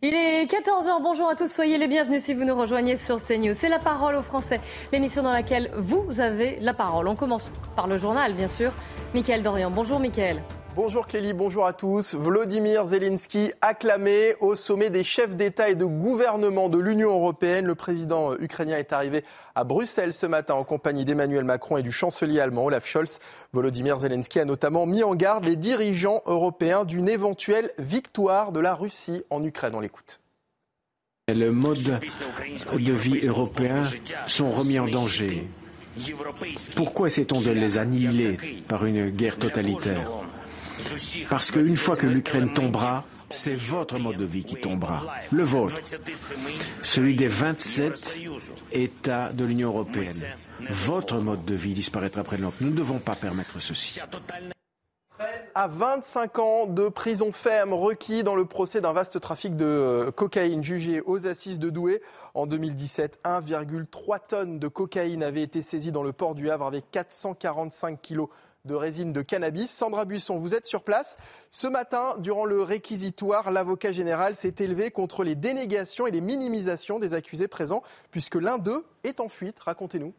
Il est 14h, bonjour à tous, soyez les bienvenus si vous nous rejoignez sur CNews. C'est la parole aux Français, l'émission dans laquelle vous avez la parole. On commence par le journal, bien sûr. Mickaël Dorian, bonjour Mickaël. Bonjour Kelly, bonjour à tous. Vladimir Zelensky acclamé au sommet des chefs d'État et de gouvernement de l'Union européenne. Le président ukrainien est arrivé à Bruxelles ce matin en compagnie d'Emmanuel Macron et du chancelier allemand Olaf Scholz. Volodymyr Zelensky a notamment mis en garde les dirigeants européens d'une éventuelle victoire de la Russie en Ukraine. On l'écoute. Les modes de vie européens sont remis en danger. Pourquoi essaie-t-on de les annihiler par une guerre totalitaire? Parce qu'une fois que l'Ukraine tombera, c'est votre mode de vie qui tombera, le vôtre, celui des 27 États de l'Union européenne. Votre mode de vie disparaîtra après nôtre. Nous ne devons pas permettre ceci. À 25 ans de prison ferme requis dans le procès d'un vaste trafic de euh, cocaïne jugé aux assises de Douai. En 2017, 1,3 tonnes de cocaïne avaient été saisies dans le port du Havre avec 445 kilos de résine de cannabis. Sandra Buisson, vous êtes sur place. Ce matin, durant le réquisitoire, l'avocat général s'est élevé contre les dénégations et les minimisations des accusés présents, puisque l'un d'eux est en fuite. Racontez-nous.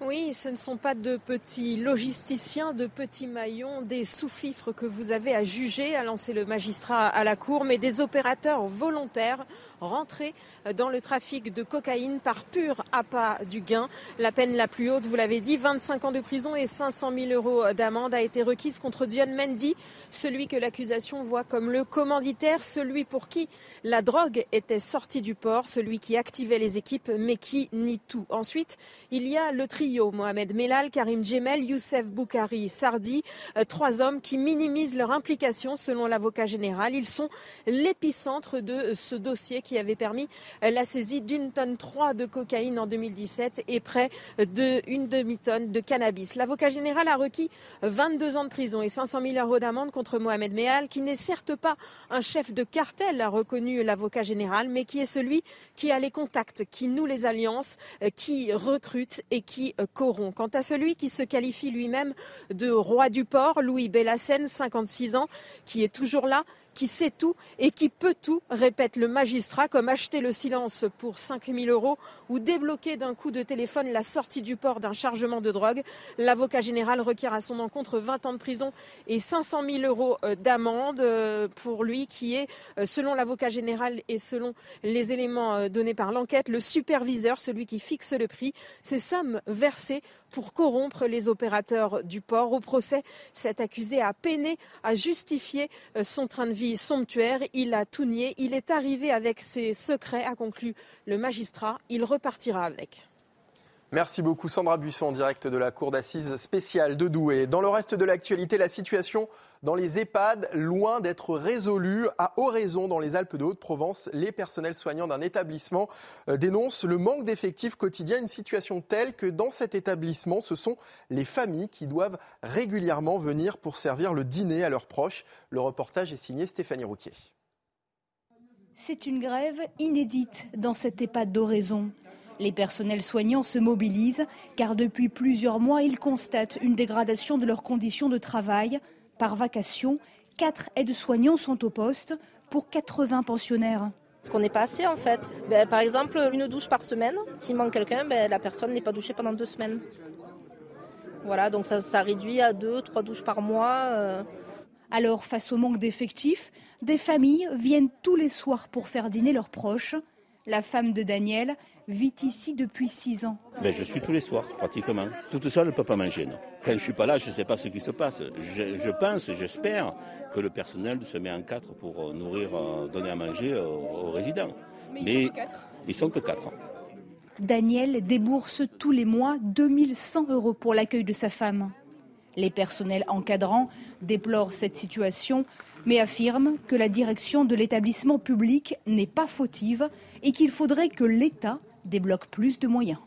Oui, ce ne sont pas de petits logisticiens, de petits maillons, des sous-fifres que vous avez à juger, a lancé le magistrat à la cour, mais des opérateurs volontaires rentrés dans le trafic de cocaïne par pur appât du gain. La peine la plus haute, vous l'avez dit, 25 ans de prison et 500 000 euros d'amende a été requise contre Dion Mendy, celui que l'accusation voit comme le commanditaire, celui pour qui la drogue était sortie du port, celui qui activait les équipes mais qui nie tout. Ensuite, il y a le tri Mohamed Melal, Karim Djemel, Youssef Boukari, Sardi, euh, trois hommes qui minimisent leur implication selon l'avocat général. Ils sont l'épicentre de ce dossier qui avait permis euh, la saisie d'une tonne 3 de cocaïne en 2017 et près d'une demi-tonne de cannabis. L'avocat général a requis 22 ans de prison et 500 000 euros d'amende contre Mohamed Melal, qui n'est certes pas un chef de cartel, a reconnu l'avocat général, mais qui est celui qui a les contacts, qui noue les alliances, euh, qui recrute et qui Coron. Quant à celui qui se qualifie lui-même de roi du port, Louis Bellassène, 56 ans, qui est toujours là, qui sait tout et qui peut tout, répète le magistrat, comme acheter le silence pour 5 000 euros ou débloquer d'un coup de téléphone la sortie du port d'un chargement de drogue. L'avocat général requiert à son encontre 20 ans de prison et 500 000 euros euh, d'amende euh, pour lui qui est, euh, selon l'avocat général et selon les éléments donnés par l'enquête, le superviseur, celui qui fixe le prix. Ces sommes versées pour corrompre les opérateurs du port. Au procès, cet accusé a peiné à justifier son train de vie somptuaire. Il a tout nié. Il est arrivé avec ses secrets, a conclu le magistrat. Il repartira avec. Merci beaucoup Sandra Buisson en direct de la cour d'assises spéciale de Douai. Dans le reste de l'actualité, la situation dans les EHPAD, loin d'être résolue, à Oraison dans les Alpes de Haute-Provence, les personnels soignants d'un établissement euh, dénoncent le manque d'effectifs quotidiens, une situation telle que dans cet établissement, ce sont les familles qui doivent régulièrement venir pour servir le dîner à leurs proches. Le reportage est signé Stéphanie Rouquier. C'est une grève inédite dans cet EHPAD d'Oraison. Les personnels soignants se mobilisent car depuis plusieurs mois, ils constatent une dégradation de leurs conditions de travail. Par vacation, quatre aides-soignants sont au poste pour 80 pensionnaires. Ce qu'on n'est pas assez en fait. Ben, par exemple, une douche par semaine. S'il manque quelqu'un, ben, la personne n'est pas douchée pendant deux semaines. Voilà, donc ça, ça réduit à deux, trois douches par mois. Euh. Alors, face au manque d'effectifs, des familles viennent tous les soirs pour faire dîner leurs proches. La femme de Daniel vit ici depuis six ans. Ben, je suis tous les soirs, pratiquement. Toute seule, elle ne peut pas manger. Non. Quand je ne suis pas là, je ne sais pas ce qui se passe. Je, pense, j'espère que le personnel se met en quatre pour euh, nourrir, euh, donner à manger aux, résidents. Mais, ils, ils sont que quatre. Daniel débourse tous les mois 2100 euros pour l'accueil de sa femme. Les personnels encadrants déplorent cette situation, mais affirment que la direction de l'établissement public n'est pas fautive et qu'il faudrait que l'État débloque plus de moyens.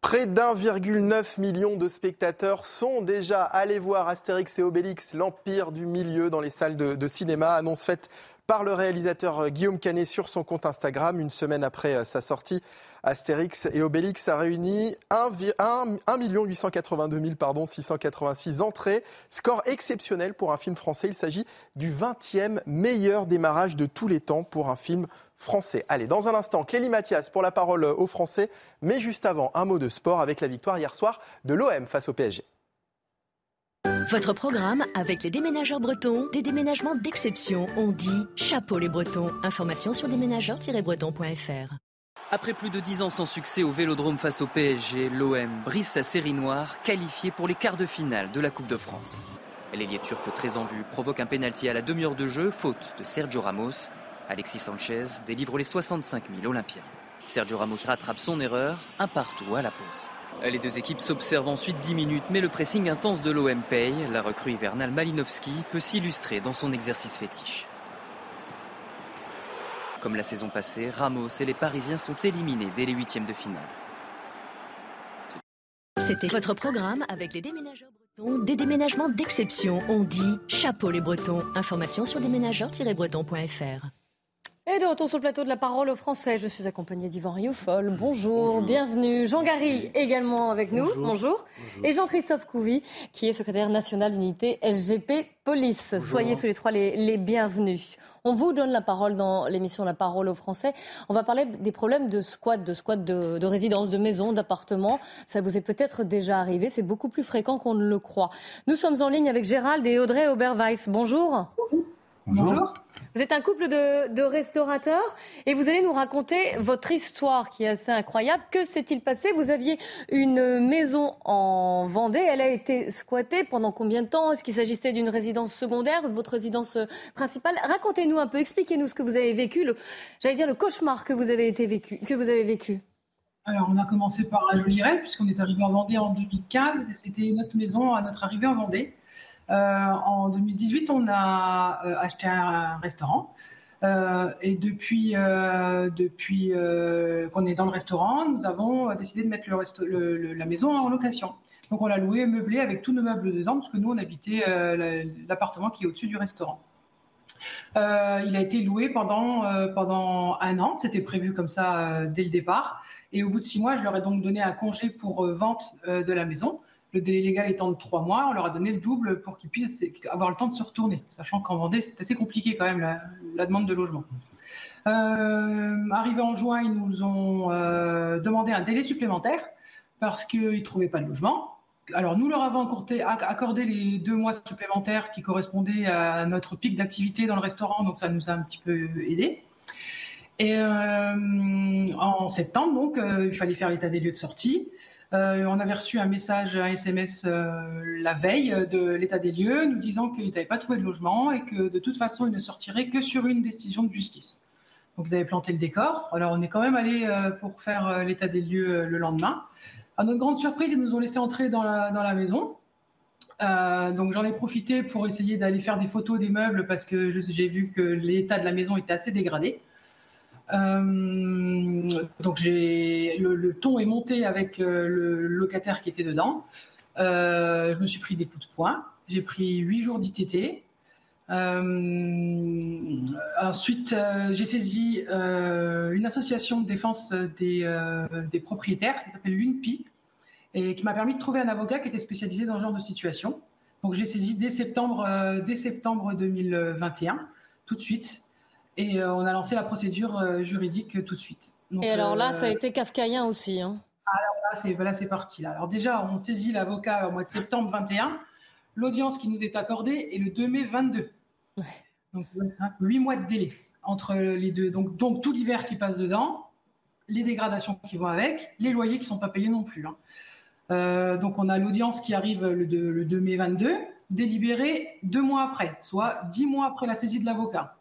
Près d'1,9 million de spectateurs sont déjà allés voir Astérix et Obélix, l'Empire du Milieu, dans les salles de, cinéma. Annonce faite par le réalisateur Guillaume Canet sur son compte Instagram une semaine après sa sortie. Astérix et Obélix a réuni 1, 882 686 entrées. Score exceptionnel pour un film français. Il s'agit du 20e meilleur démarrage de tous les temps pour un film français. Allez, dans un instant, Clélie Mathias pour la parole aux Français. Mais juste avant, un mot de sport avec la victoire hier soir de l'OM face au PSG. Votre programme avec les déménageurs bretons, des déménagements d'exception. On dit chapeau les bretons. Information sur déménageurs-bretons.fr. Après plus de 10 ans sans succès au Vélodrome face au PSG, l'OM brise sa série noire, qualifiée pour les quarts de finale de la Coupe de France. L'ailier turc très en vue provoque un pénalty à la demi-heure de jeu, faute de Sergio Ramos. Alexis Sanchez délivre les 65 000 Olympiens. Sergio Ramos rattrape son erreur, un partout à la pause. Les deux équipes s'observent ensuite 10 minutes, mais le pressing intense de l'OM paye. La recrue hivernale Malinowski peut s'illustrer dans son exercice fétiche. Comme la saison passée, Ramos et les Parisiens sont éliminés dès les huitièmes de finale. C'était votre programme avec les déménageurs bretons. Des déménagements d'exception. On dit chapeau les bretons. Information sur déménageurs-bretons.fr. Et de retour sur le plateau de la parole aux Français, je suis accompagnée d'Yvan Rioufol. Bonjour, bienvenue. Jean Gary également avec nous. Bonjour. Et Jean-Christophe Couvi, qui est secrétaire national d'unité SGP Police. Soyez tous les trois les bienvenus. On vous donne la parole dans l'émission La parole aux Français. On va parler des problèmes de squat, de squat de, de résidence, de maison, d'appartement. Ça vous est peut-être déjà arrivé. C'est beaucoup plus fréquent qu'on ne le croit. Nous sommes en ligne avec Gérald et Audrey Oberweiss. Bonjour. Bonjour. Vous êtes un couple de, restaurateurs et vous allez nous raconter votre histoire qui est assez incroyable. Que s'est-il passé? Vous aviez une maison en Vendée, elle a été squattée. Pendant combien de temps? Est-ce qu'il s'agissait d'une résidence secondaire ou de votre résidence principale? Racontez-nous un peu, expliquez-nous ce que vous avez vécu, j'allais dire le cauchemar que vous avez été vécu, que vous avez vécu. Alors, on a commencé par la jolie rêve, puisqu'on est arrivé en Vendée en 2015, et c'était notre maison à notre arrivée en Vendée. Euh, en 2018, on a euh, acheté un restaurant. Euh, et depuis, depuis qu'on est dans le restaurant, nous avons décidé de mettre la maison en location. Donc on l'a loué meublé avec tous nos meubles dedans, parce que nous, on habitait l'appartement qui est au-dessus du restaurant. il a été loué pendant, pendant un an, c'était prévu comme ça dès le départ. Et au bout de six mois, je leur ai donc donné un congé pour vente de la maison. Le délai légal étant de trois mois, on leur a donné le double pour qu'ils puissent avoir le temps de se retourner, sachant qu'en Vendée, c'est assez compliqué quand même la, demande de logement. Euh, arrivé en juin, ils nous ont euh, demandé un délai supplémentaire parce qu'ils ne trouvaient pas de logement. Alors nous leur avons accordé, les deux mois supplémentaires qui correspondaient à notre pic d'activité dans le restaurant, donc ça nous a un petit peu aidé. Et euh, en septembre, donc, il fallait faire l'état des lieux de sortie. Euh, on avait reçu un message, un SMS euh, la veille de l'état des lieux, nous disant qu'ils n'avaient pas trouvé de logement et que de toute façon, ils ne sortiraient que sur une décision de justice. Donc, ils avaient planté le décor. Alors, on est quand même allé euh, pour faire l'état des lieux le lendemain. À notre grande surprise, ils nous ont laissé entrer dans la, maison. donc j'en ai profité pour essayer d'aller faire des photos des meubles parce que j'ai vu que l'état de la maison était assez dégradé. Euh, donc j'ai le, ton est monté avec euh, le locataire qui était dedans. Euh, je me suis pris des coups de poing. J'ai pris huit jours d'ITT. ensuite, j'ai saisi une association de défense des, propriétaires, ça s'appelle l'UNPI, et qui m'a permis de trouver un avocat qui était spécialisé dans ce genre de situation. Donc j'ai saisi dès septembre, dès septembre 2021, tout de suite. Et euh, on a lancé la procédure euh, juridique tout de suite. et alors là, ça a euh, été kafkaïen aussi. Hein. Alors là, c'est parti. Là. Alors déjà, on saisit l'avocat au mois de septembre 21. L'audience qui nous est accordée est le 2 mai 22. Donc, huit mois de délai entre les deux. Donc, donc tout l'hiver qui passe dedans, les dégradations qui vont avec, les loyers qui ne sont pas payés non plus. Hein. donc, on a l'audience qui arrive le 2, le 2 mai 22, délibérée deux mois après, soit dix mois après la saisie de l'avocat.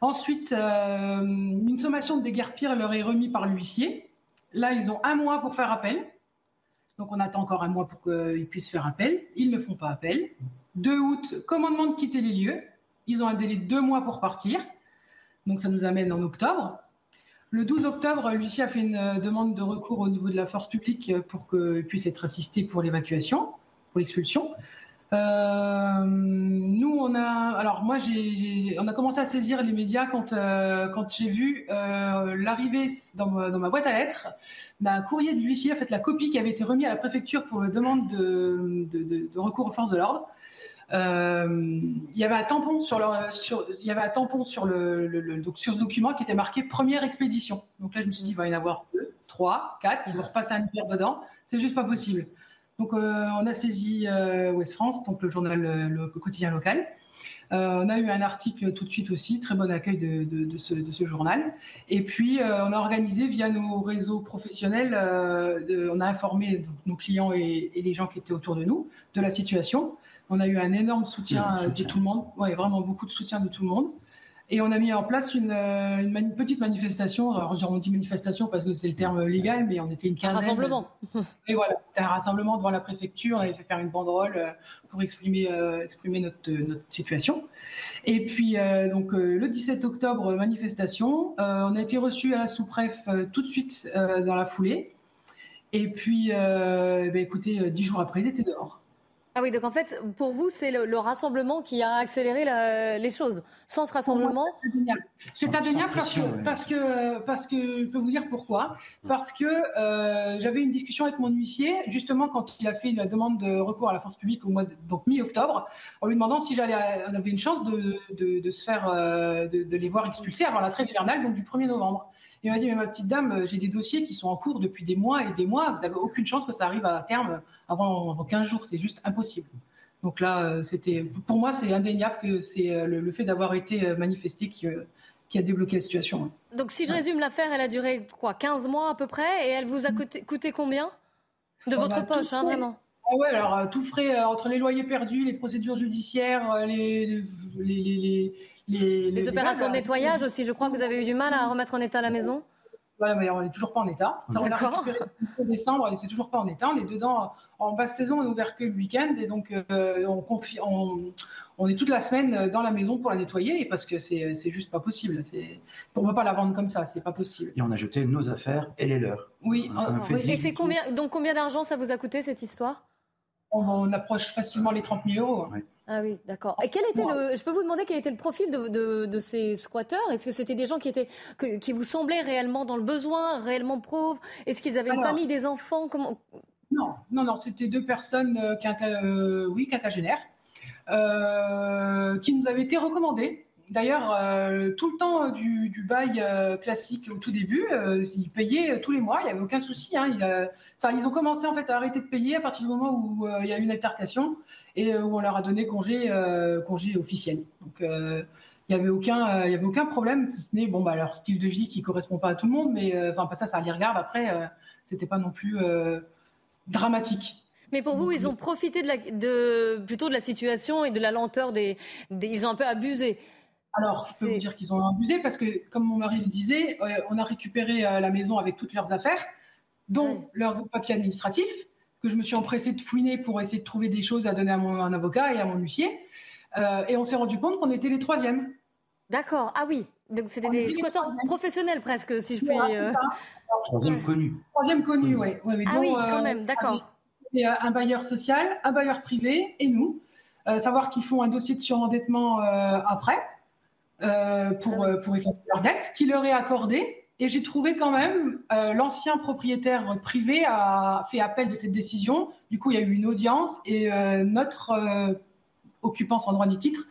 Ensuite, euh, une sommation de déguerpir leur est remise par l'huissier. Là, ils ont un mois pour faire appel. Donc, on attend encore un mois pour qu'ils puissent faire appel. Ils ne font pas appel. 2 août, commandement de quitter les lieux. Ils ont un délai de deux mois pour partir. Donc, ça nous amène en octobre. Le 12 octobre, l'huissier a fait une euh, demande de recours au niveau de la force publique pour qu'il puisse être assisté pour l'évacuation, pour l'expulsion. Euh, nous, on a, alors moi, j'ai, on a commencé à saisir les médias quand, euh, quand j'ai vu euh, l'arrivée dans, ma boîte à lettres d'un courrier de l'huissier, en fait, la copie qui avait été remise à la préfecture pour la demande de, recours aux forces de l'ordre. il y avait un tampon sur, y avait un tampon le, sur ce document qui était marqué première expédition. Donc là, je me suis dit, il va y en avoir deux, trois, quatre, ils vont repasser un hiver dedans. C'est juste pas possible. Donc, euh, on a saisi euh, Ouest France, donc le journal, le, quotidien local. Euh, on a eu un article tout de suite aussi, très bon accueil de, ce, journal. Et puis, on a organisé via nos réseaux professionnels, on a informé nos clients et, les gens qui étaient autour de nous de la situation. On a eu un énorme soutien, soutien. de tout le monde, ouais, vraiment beaucoup de soutien de tout le monde. Et on a mis en place une, euh, petite manifestation. Alors, on dit manifestation parce que c'est le terme légal, mais on était une quinzaine. Un rassemblement. Et voilà, c'était un rassemblement devant la préfecture. On avait fait faire une banderole euh, pour exprimer, euh, exprimer notre, notre, situation. Et puis, donc, le 17 octobre, manifestation. on a été reçu à la sous-préf tout de suite dans la foulée. Et puis, ben, écoutez, dix jours après, ils étaient dehors. Ah oui, donc en fait, pour vous, c'est le, rassemblement qui a accéléré les choses. Sans ce rassemblement. C'est indéniable parce que, parce, que, parce que je peux vous dire pourquoi. Parce que euh, j'avais une discussion avec mon huissier, justement, quand il a fait la demande de recours à la force publique au mois de, donc mi-octobre, en lui demandant si j'allais, on avait une chance de, de, se faire, euh, de, les voir expulsés avant la trêve hivernale, donc du 1er novembre. Il m'a dit, mais ma petite dame, euh, j'ai des dossiers qui sont en cours depuis des mois et des mois. Vous n'avez aucune chance que ça arrive à terme avant, 15 jours. C'est juste impossible. Donc là, euh, c'était, pour moi, c'est indéniable que c'est euh, le, fait d'avoir été manifesté qui, qui, a débloqué la situation. Donc si je résume l'affaire, elle a duré quoi 15 mois à peu près et elle vous a coûté, combien? De votre poche, hein, vraiment ah ouais, alors tout frais entre les loyers perdus, les procédures judiciaires, les, les, les, opérations de nettoyage aussi, je crois que vous avez eu du mal à remettre en état la maison voilà, mais on n'est toujours pas en état. Ça, on a récupéré en décembre et c'est toujours pas en état. On est dedans en basse saison, on est ouvert que le week-end et donc euh, on, confie, on, est toute la semaine dans la maison pour la nettoyer parce que c'est juste pas possible. Pour ne pas la vendre comme ça, c'est pas possible. Et on a jeté nos affaires et les leurs. Oui. et c'est combien donc combien d'argent ça vous a coûté cette histoire? On, approche facilement les 30 000 euros. Ah oui, d'accord. Et quel était le, je peux vous demander quel était le profil de, ces squatteurs? Est-ce que c'était des gens qui étaient, qui vous semblaient réellement dans le besoin, réellement pauvres? Est-ce qu'ils avaient une famille, des enfants? Comment? Non, non, non, c'était deux personnes, euh, euh, oui, quinquagénaires, euh, qui nous avaient été recommandées D'ailleurs, euh, tout le temps euh, du, bail euh, classique au tout début, ils payaient tous les mois, il n'y avait aucun souci. Hein, ils ont commencé en fait à arrêter de payer à partir du moment où il y a eu une altercation et où on leur a donné congé, congé officiel. Donc, il n'y avait aucun, il y avait aucun problème, si ce n'est bon bah leur style de vie qui correspond pas à tout le monde, mais enfin pas ça, ça les regarde. Après, c'était pas non plus dramatique. Mais pour vous, ils ont profité de, la, de, plutôt de la situation et de la lenteur des, des ils ont un peu abusé. Alors, je peux vous dire qu'ils ont abusé parce que, comme mon mari le disait, euh, on a récupéré euh, la maison avec toutes leurs affaires, dont leurs papiers administratifs, que je me suis empressée de fouiner pour essayer de trouver des choses à donner à mon avocat et à mon huissier. Euh, et on s'est rendu compte qu'on était les troisièmes. D'accord. Ah oui. Donc c'était des squatteurs professionnels presque, si je puis. Troisième connu. Troisième connu, oui. ah oui, quand même, d'accord. Un bailleur social, un bailleur privé et nous. savoir qu'ils font un dossier de surendettement après. Euh, pour, ah euh, pour effacer leur dette, qui leur est accordée. Et j'ai trouvé quand même, euh, l'ancien propriétaire privé a fait appel de cette décision. Du coup, il y a eu une audience et notre occupant sans droit ni titre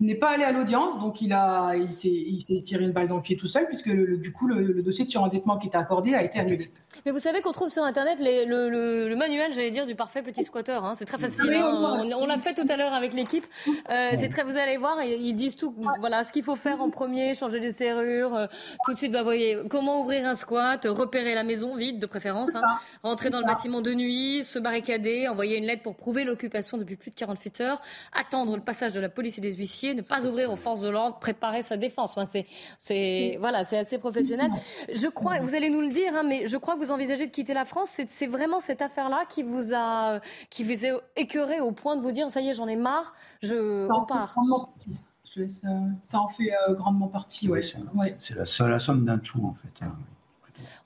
n'est pas allé à l'audience, donc il, a, il, s'est, tiré une balle dans le pied tout seul, puisque du coup, le, dossier de surendettement qui était accordé a été annulé. Mais vous savez qu'on trouve sur Internet le, manuel, j'allais dire, du parfait petit squatteur. Hein. C'est très facile. Hein. On, l'a fait tout à l'heure avec l'équipe. Euh, c'est très, vous allez voir, ils disent tout. Voilà, ce qu'il faut faire en premier, changer les serrures, euh, tout de suite, bah, voyez, comment ouvrir un squat, repérer la maison vide de préférence, hein. rentrer dans le bâtiment de nuit, se barricader, envoyer une lettre pour prouver l'occupation depuis plus de 48 heures, attendre le passage de la police et des huissiers ne pas ouvrir aux forces de l'ordre, préparer sa défense. Enfin, c'est, voilà, c'est assez professionnel. Je crois, vous allez nous le dire, hein, mais je crois que vous envisagez de quitter la France. C'est vraiment cette affaire-là qui vous a, qui vous a écœuré au point de vous dire, ça y est, j'en ai marre, je repars. ça en fait grandement partie. Ouais. C'est la seule somme d'un tout, en fait. Hein.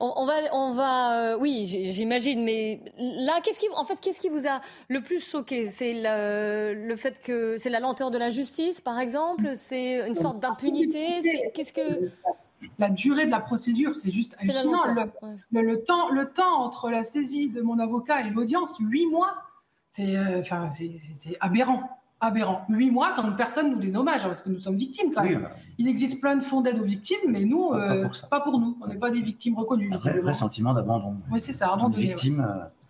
On, va, on va, oui, j'imagine. Mais là, qu'est-ce qui, en fait, qu'est-ce qui vous a le plus choqué? C'est le, le, fait que c'est la lenteur de la justice, par exemple? C'est une sorte d'impunité? Qu'est-ce que la durée de la procédure, c'est juste hallucinant. Le, temps, le temps entre la saisie de mon avocat et l'audience, huit mois, c'est euh, aberrant. Aberrant. Huit mois sans que personne nous dédommage, hein, parce que nous sommes victimes quand même. Il existe plein de fonds d'aide aux victimes, mais nous, euh, pas, pour nous. On n'est pas des victimes reconnues. Un vrai, sentiment d'abandon. Oui, c'est ça, abandonné. Victime,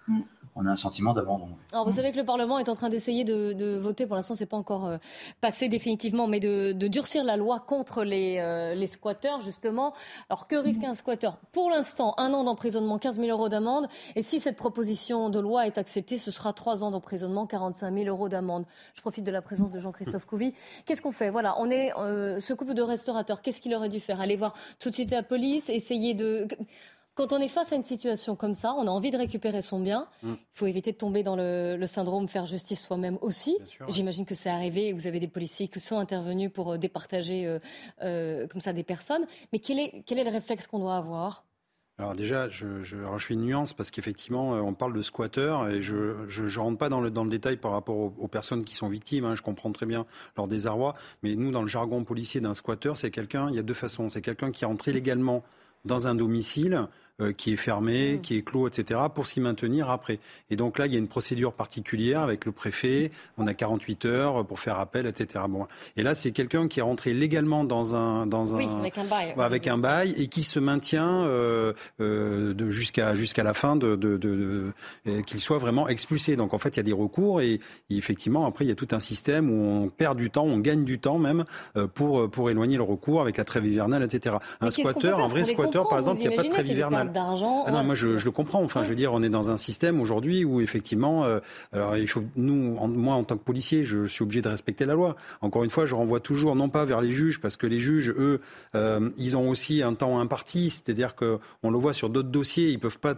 euh, mm on a un sentiment d'abandon. Alors vous savez que le Parlement est en train d'essayer de, voter, pour l'instant c'est pas encore euh, passé définitivement, mais de, durcir la loi contre les, euh, les squatteurs justement. Alors que risque un squatteur? Pour l'instant, un an d'emprisonnement, 15 000 euros d'amende, et si cette proposition de loi est acceptée, ce sera trois ans d'emprisonnement, 45 000 euros d'amende. Je profite de la présence de Jean-Christophe Couvi. Qu'est-ce qu'on fait? Voilà, on est euh, ce couple de restaurateurs. Qu'est-ce qu'il aurait dû faire? Aller voir tout de suite la police, essayer de quand on est face à une situation comme ça, on a envie de récupérer son bien. Mm. Il faut éviter de tomber dans le, syndrome faire justice soi-même aussi. J'imagine que c'est arrivé et vous avez des policiers qui sont intervenus pour euh, départager euh, euh, comme ça des personnes. Mais quel est, quel est le réflexe qu'on doit avoir? Alors déjà, je, je, fais une nuance parce qu'effectivement, on parle de squatteurs et je ne rentre pas dans le, dans le détail par rapport aux, personnes qui sont victimes. Hein, je comprends très bien leur désarroi. Mais nous, dans le jargon policier d'un squatteur, c'est quelqu'un, il y a deux façons. C'est quelqu'un qui est entré légalement dans un domicile qui est fermé, mm. qui est clos, etc., pour s'y maintenir après. Et donc là, il y a une procédure particulière avec le préfet. On a 48 heures pour faire appel, etc. Bon. Et là, c'est quelqu'un qui est rentré légalement dans un, dans un, avec un bail, avec un bail et qui se maintient euh, euh, jusqu'à jusqu'à la fin de, de, de, qu'il soit vraiment expulsé. Donc en fait, il y a des recours et, effectivement, après, il y a tout un système où on perd du temps, on gagne du temps même pour pour éloigner le recours avec la trêve hivernale, etc. Un squatteur, un vrai squatteur, par exemple, il n'y a pas de trêve hivernale d'argent. Ah non, moi je, le comprends. Enfin, je veux dire, on est dans un système aujourd'hui où effectivement, euh, alors il faut nous, moi en tant que policier, je suis obligé de respecter la loi. Encore une fois, je renvoie toujours non pas vers les juges parce que les juges, eux, euh, ils ont aussi un temps imparti, c'est-à-dire que on le voit sur d'autres dossiers, ils peuvent pas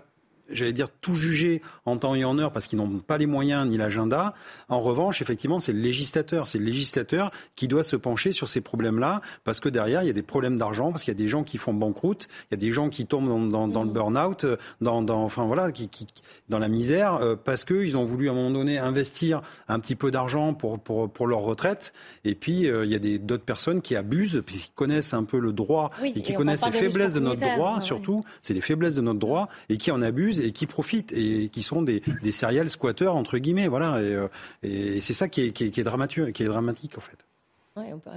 j'allais dire, tout juger en temps et en heure parce qu'ils n'ont pas les moyens ni l'agenda. En revanche, effectivement, c'est le législateur. C'est le législateur qui doit se pencher sur ces problèmes-là parce que derrière, il y a des problèmes d'argent, parce qu'il y a des gens qui font banqueroute, il y a des gens qui tombent dans, dans, le mmh. burn-out, dans, dans, enfin voilà, qui, qui, dans la misère euh, parce qu'ils ont voulu à un moment donné investir un petit peu d'argent pour, pour, pour leur retraite. Et puis, euh, il y a d'autres personnes qui abusent, puisqu'ils connaissent un peu le droit et qui connaissent les faiblesses de notre droit, surtout. C'est les faiblesses de notre droit et qui en abusent et qui profitent et qui sont des, des serial squatteurs entre guillemets. Voilà, et, euh, et c'est ça qui est, qui, est, qui est dramatique, qui est dramatique en fait. Ouais, on peut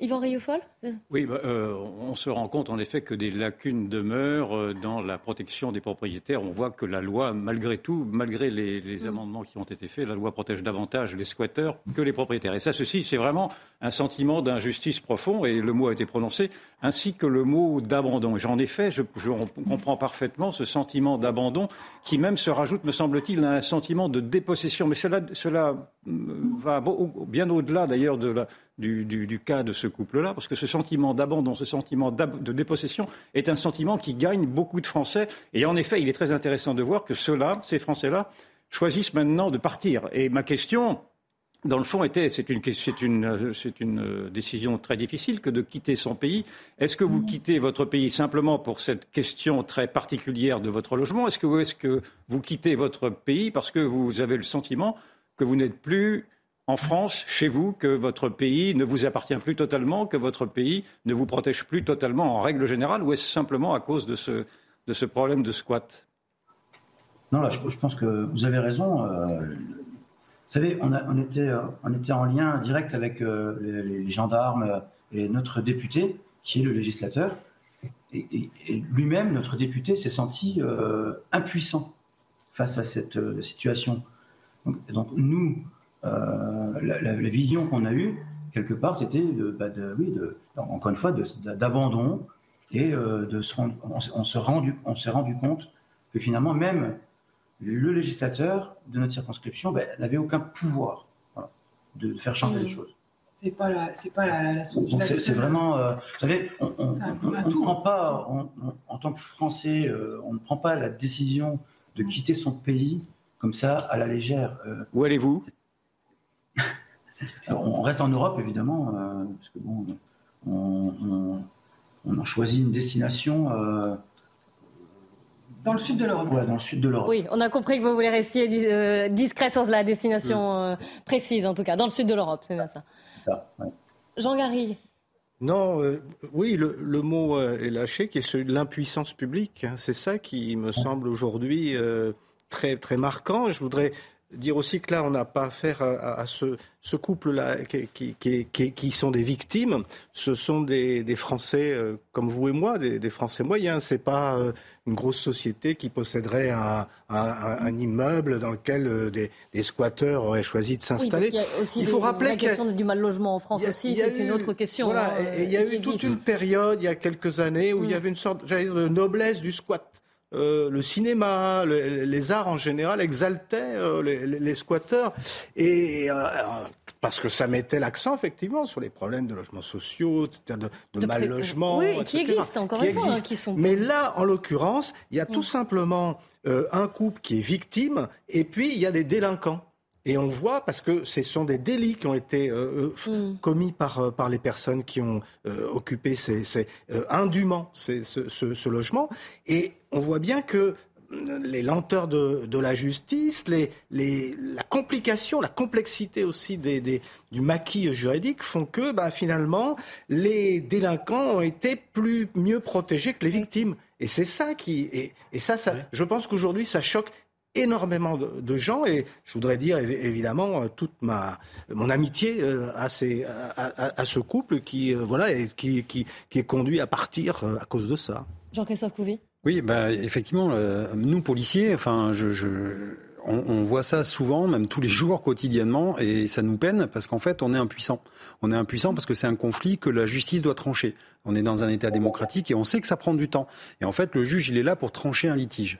Yvan Rioufol Oui, bah, euh, on se rend compte en effet que des lacunes demeurent euh, dans la protection des propriétaires. On voit que la loi, malgré tout, malgré les, les mm. amendements qui ont été faits, la loi protège davantage les squatteurs que les propriétaires. Et ça, ceci, c'est vraiment un sentiment d'injustice profond, et le mot a été prononcé, ainsi que le mot d'abandon. Et en effet, je, je comprends parfaitement ce sentiment d'abandon qui même se rajoute, me semble-t-il, à un sentiment de dépossession. Mais cela, cela euh, va bien au-delà d'ailleurs de la du, cas de ce couple-là, parce que ce sentiment d'abandon, ce sentiment de dépossession est un sentiment qui gagne beaucoup de Français. Et en effet, il est très intéressant de voir que ceux-là, ces Français-là, choisissent maintenant de partir. Et ma question, dans le fond, était, c'est une, une, une, euh, décision très difficile que de quitter son pays. Est-ce que vous quittez votre pays simplement pour cette question très particulière de votre logement? Est-ce que, est -ce que vous quittez votre pays parce que vous avez le sentiment que vous n'êtes plus en France, chez vous, que votre pays ne vous appartient plus totalement, que votre pays ne vous protège plus totalement en règle générale, ou est-ce simplement à cause de ce, de ce problème de squat? Non, là, je, pense que vous avez raison. Euh, savez, on, on, était, en lien direct avec euh, les, gendarmes et notre député, qui est le législateur. Et, lui-même, notre député, s'est senti euh, impuissant face à cette situation. Donc, donc nous, euh, la, vision qu'on a eue, quelque part, c'était de, bah, oui, de, encore une fois, d'abandon et euh, de se on s'est rendu compte que finalement, même le législateur de notre circonscription bah, n'avait aucun pouvoir de faire changer les mmh. choses. C'est pas la, c'est pas la, solution. C'est vraiment, euh, vous savez, on ne prend pas, en tant que Français, on ne prend pas la décision de quitter son pays comme ça à la légère. Où allez-vous? On reste en Europe, évidemment, euh, parce que bon, on, a choisi une destination. Euh, dans le sud de l'Europe. Ouais, dans le sud de l'Europe. Oui, on a compris que vous voulez rester euh, discret sur la destination précise, en tout cas, dans le sud de l'Europe, c'est bien ça. ça Jean Garry. Non, oui, le, mot est lâché, qui est l'impuissance publique. Hein. c'est ça qui me semble aujourd'hui très, très marquant. Je voudrais dire aussi que là, on n'a pas affaire à, ce, ce couple-là qui, qui, qui, qui, sont des victimes. Ce sont des, des Français euh, comme vous et moi, des, des Français moyens. C'est pas euh, une grosse société qui posséderait un, un, immeuble dans lequel euh, des, des, squatteurs auraient choisi de s'installer. il, faut rappeler la question du mal logement en France aussi, c'est une autre question. Voilà, hein, et il y a eu toute une période, il y a quelques années, où il y mm. avait une sorte, j'allais dire, de noblesse du squat. Euh, le cinéma, les arts en général exaltaient euh, les, squatteurs et euh, parce que ça mettait l'accent effectivement sur les problèmes de logements sociaux, de, de, mal logement, oui, qui existent encore une fois, hein, qui sont. Mais là, en l'occurrence, il y a tout mm. simplement un couple qui est victime et puis il y a des délinquants. Et on voit, parce que ce sont des délits qui ont été euh, euh, mm. commis par, euh, par les personnes qui ont occupé ces, ces indûment ce, ce, logement. Et on voit bien que les lenteurs de, de la justice, les, les, la complication, la complexité aussi des, des, du maquis juridique font que ben, finalement les délinquants ont été plus mieux protégés que les victimes. Et c'est ça qui et, et ça, ça je pense qu'aujourd'hui ça choque énormément de, gens et je voudrais dire évidemment euh, toute ma mon amitié euh, à, ces, à, ce couple qui euh, voilà et qui, qui, qui, est conduit à partir à cause de ça. Jean-Christophe Couvi. Oui, bah, effectivement, nous policiers, enfin, je, je on, on, voit ça souvent, même tous les jours, quotidiennement, et ça nous peine parce qu'en fait, on est impuissant. On est impuissant parce que c'est un conflit que la justice doit trancher. On est dans un État démocratique et on sait que ça prend du temps. Et en fait, le juge, il est là pour trancher un litige.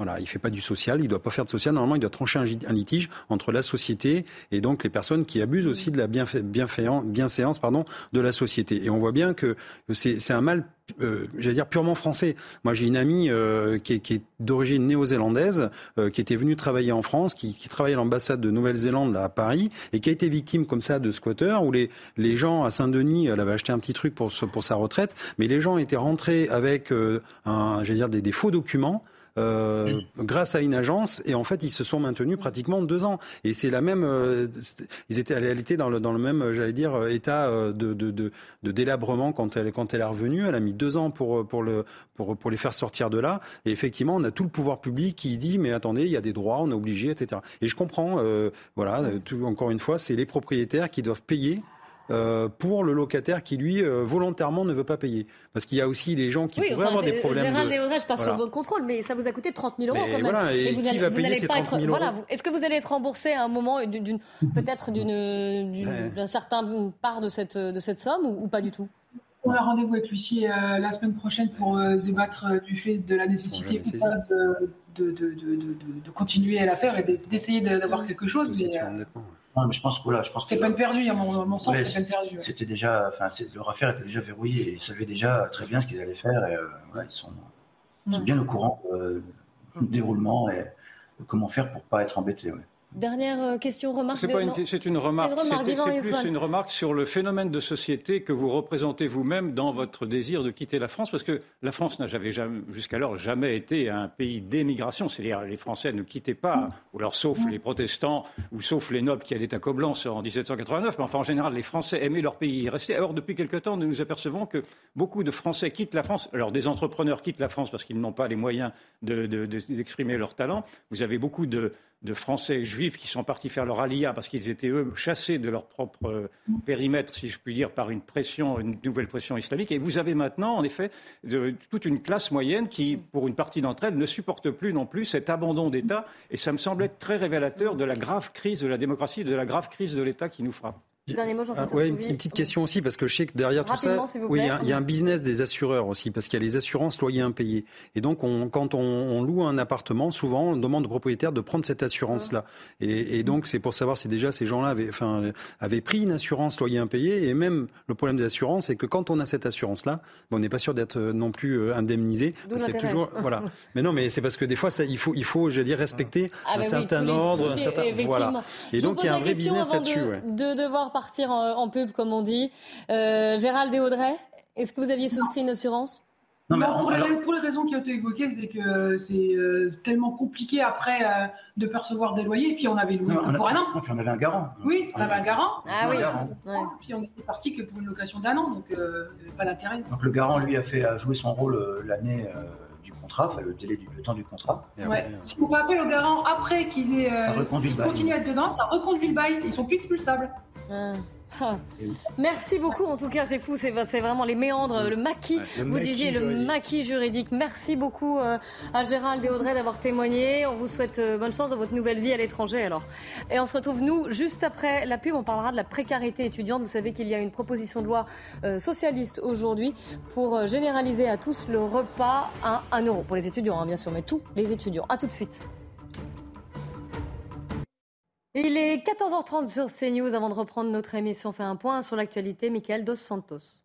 Voilà, il fait pas du social, il doit pas faire de social. Normalement, il doit trancher un, litige entre la société et donc les personnes qui abusent aussi de la bienséance pardon, de la société. Et on voit bien que c'est un mal euh, j'allais dire purement français. Moi, j'ai une amie euh, qui est, est d'origine néo-zélandaise, euh, qui était venue travailler en France, qui, qui travaillait à l'ambassade de Nouvelle-Zélande à Paris, et qui a été victime comme ça de squatteurs, où les, les gens à Saint-Denis, elle avait acheté un petit truc pour, pour sa retraite, mais les gens étaient rentrés avec un, j'allais dire des, des faux documents. Euh, grâce à une agence et en fait ils se sont maintenus pratiquement deux ans. Et c'est la même euh, ils étaient à réalité dans le dans le même j'allais dire état euh, de, de, de, de, délabrement quand elle quand elle est revenue. Elle a mis deux ans pour pour le pour pour les faire sortir de là. Et effectivement on a tout le pouvoir public qui dit mais attendez il y a des droits on est obligé etc et je comprends voilà tout, encore une fois c'est les propriétaires qui doivent payer euh, pour le locataire qui, lui, euh, volontairement ne veut pas payer. Parce qu'il y a aussi des gens qui pourraient avoir des problèmes. Gérald de... passe sur votre contrôle, mais ça vous a coûté 30 000 euros quand même. Voilà, et, vous qui va payer ces 30 000 euros Est-ce que vous allez être remboursé à un moment, peut-être d'une, d'un certain part de cette, de cette somme ou, pas du tout? On a rendez-vous avec l'huissier euh, la semaine prochaine pour débattre du fait de la nécessité ou pas de, de, de, de, continuer à la faire et d'essayer d'avoir quelque chose. Mais, non, mais je pense que voilà, je pense c'est peine perdue, à mon, sens, c'est peine perdue. C'était déjà, enfin, leur affaire était déjà verrouillée et ils savaient déjà très bien ce qu'ils allaient faire et euh, ils, sont, bien au courant euh, du déroulement et de comment faire pour pas être embêtés. Dernière euh, question, remarque. C'est une, remarque. C'est plus une remarque sur le phénomène de société que vous représentez vous-même dans votre désir de quitter la France, parce que la France n'a jusqu'alors jamais été un pays d'émigration. C'est-à-dire les Français ne quittaient pas, ou alors sauf les protestants ou sauf les nobles qui allaient à Coblence en 1789. Mais enfin, en général, les Français aimaient leur pays y rester. Or, depuis quelque temps, nous nous apercevons que beaucoup de Français quittent la France. Alors, des entrepreneurs quittent la France parce qu'ils n'ont pas les moyens d'exprimer leur talent. Vous avez beaucoup de de Français juifs qui sont partis faire leur alia parce qu'ils étaient, eux, chassés de leur propre euh, périmètre, si je puis dire, par une pression, une nouvelle pression islamique. Et vous avez maintenant, en effet, toute une classe moyenne qui, pour une partie d'entre elles, ne supporte plus non plus cet abandon d'État. Et ça me semble être très révélateur de la grave crise de la démocratie, de la grave crise de l'État qui nous frappe. Dernier mot, ah, ouais, une, petite question aussi, parce que je sais que derrière tout ça, oui, il y, a un business des assureurs aussi, parce qu'il y a les assurances loyers impayés. Et donc, on, quand on, loue un appartement, souvent, on demande au propriétaire de prendre cette assurance-là. Et, donc, c'est pour savoir si déjà ces gens-là avaient, enfin, avaient pris une assurance loyer impayé. Et même, le problème des assurances, c'est que quand on a cette assurance-là, on n'est pas sûr d'être euh, non plus euh, indemnisé. Parce qu'il toujours, voilà. Mais non, mais c'est parce que des fois, ça, il faut, il faut, je veux dire, respecter ah, un certain ordre, un certain, voilà. Et donc, il y a un vrai business là-dessus. De, de devoir partir en, pub, comme on dit. Euh, Gérald et Audrey, est-ce que vous aviez souscrit une assurance? Non, mais pour, les, raisons qui ont été évoquées, c'est que c'est euh, tellement compliqué après euh, de percevoir des loyers. Et puis on avait loué pour un an. Non, puis on avait un garant. Oui, on avait un garant. Ah oui. Puis on était parti que pour une location d'un an, donc pas d'intérêt. Donc le garant, lui, a fait jouer son rôle l'année du contrat, enfin, le délai du le temps du contrat. ouais. si on fait appel au garant après qu'ils aient continué à être dedans, ça reconduit le bail. Ils sont plus expulsables. Ah. Ah. Merci beaucoup, en tout cas, c'est fou, c'est vraiment les méandres, le maquis, vous disiez le maquis juridique. Merci beaucoup euh, à Gérald et Audrey d'avoir témoigné. On vous souhaite euh, bonne chance dans votre nouvelle vie à l'étranger alors. Et on se retrouve, nous, juste après la pub, on parlera de la précarité étudiante. Vous savez qu'il y a une proposition de loi euh, socialiste aujourd'hui pour généraliser à tous le repas à 1 euro. Pour les étudiants, hein, bien sûr, mais tous les étudiants. A tout de suite. Il est 14h30 sur CNews. Avant de reprendre notre émission, on fait un point sur l'actualité. Michael Dos Santos.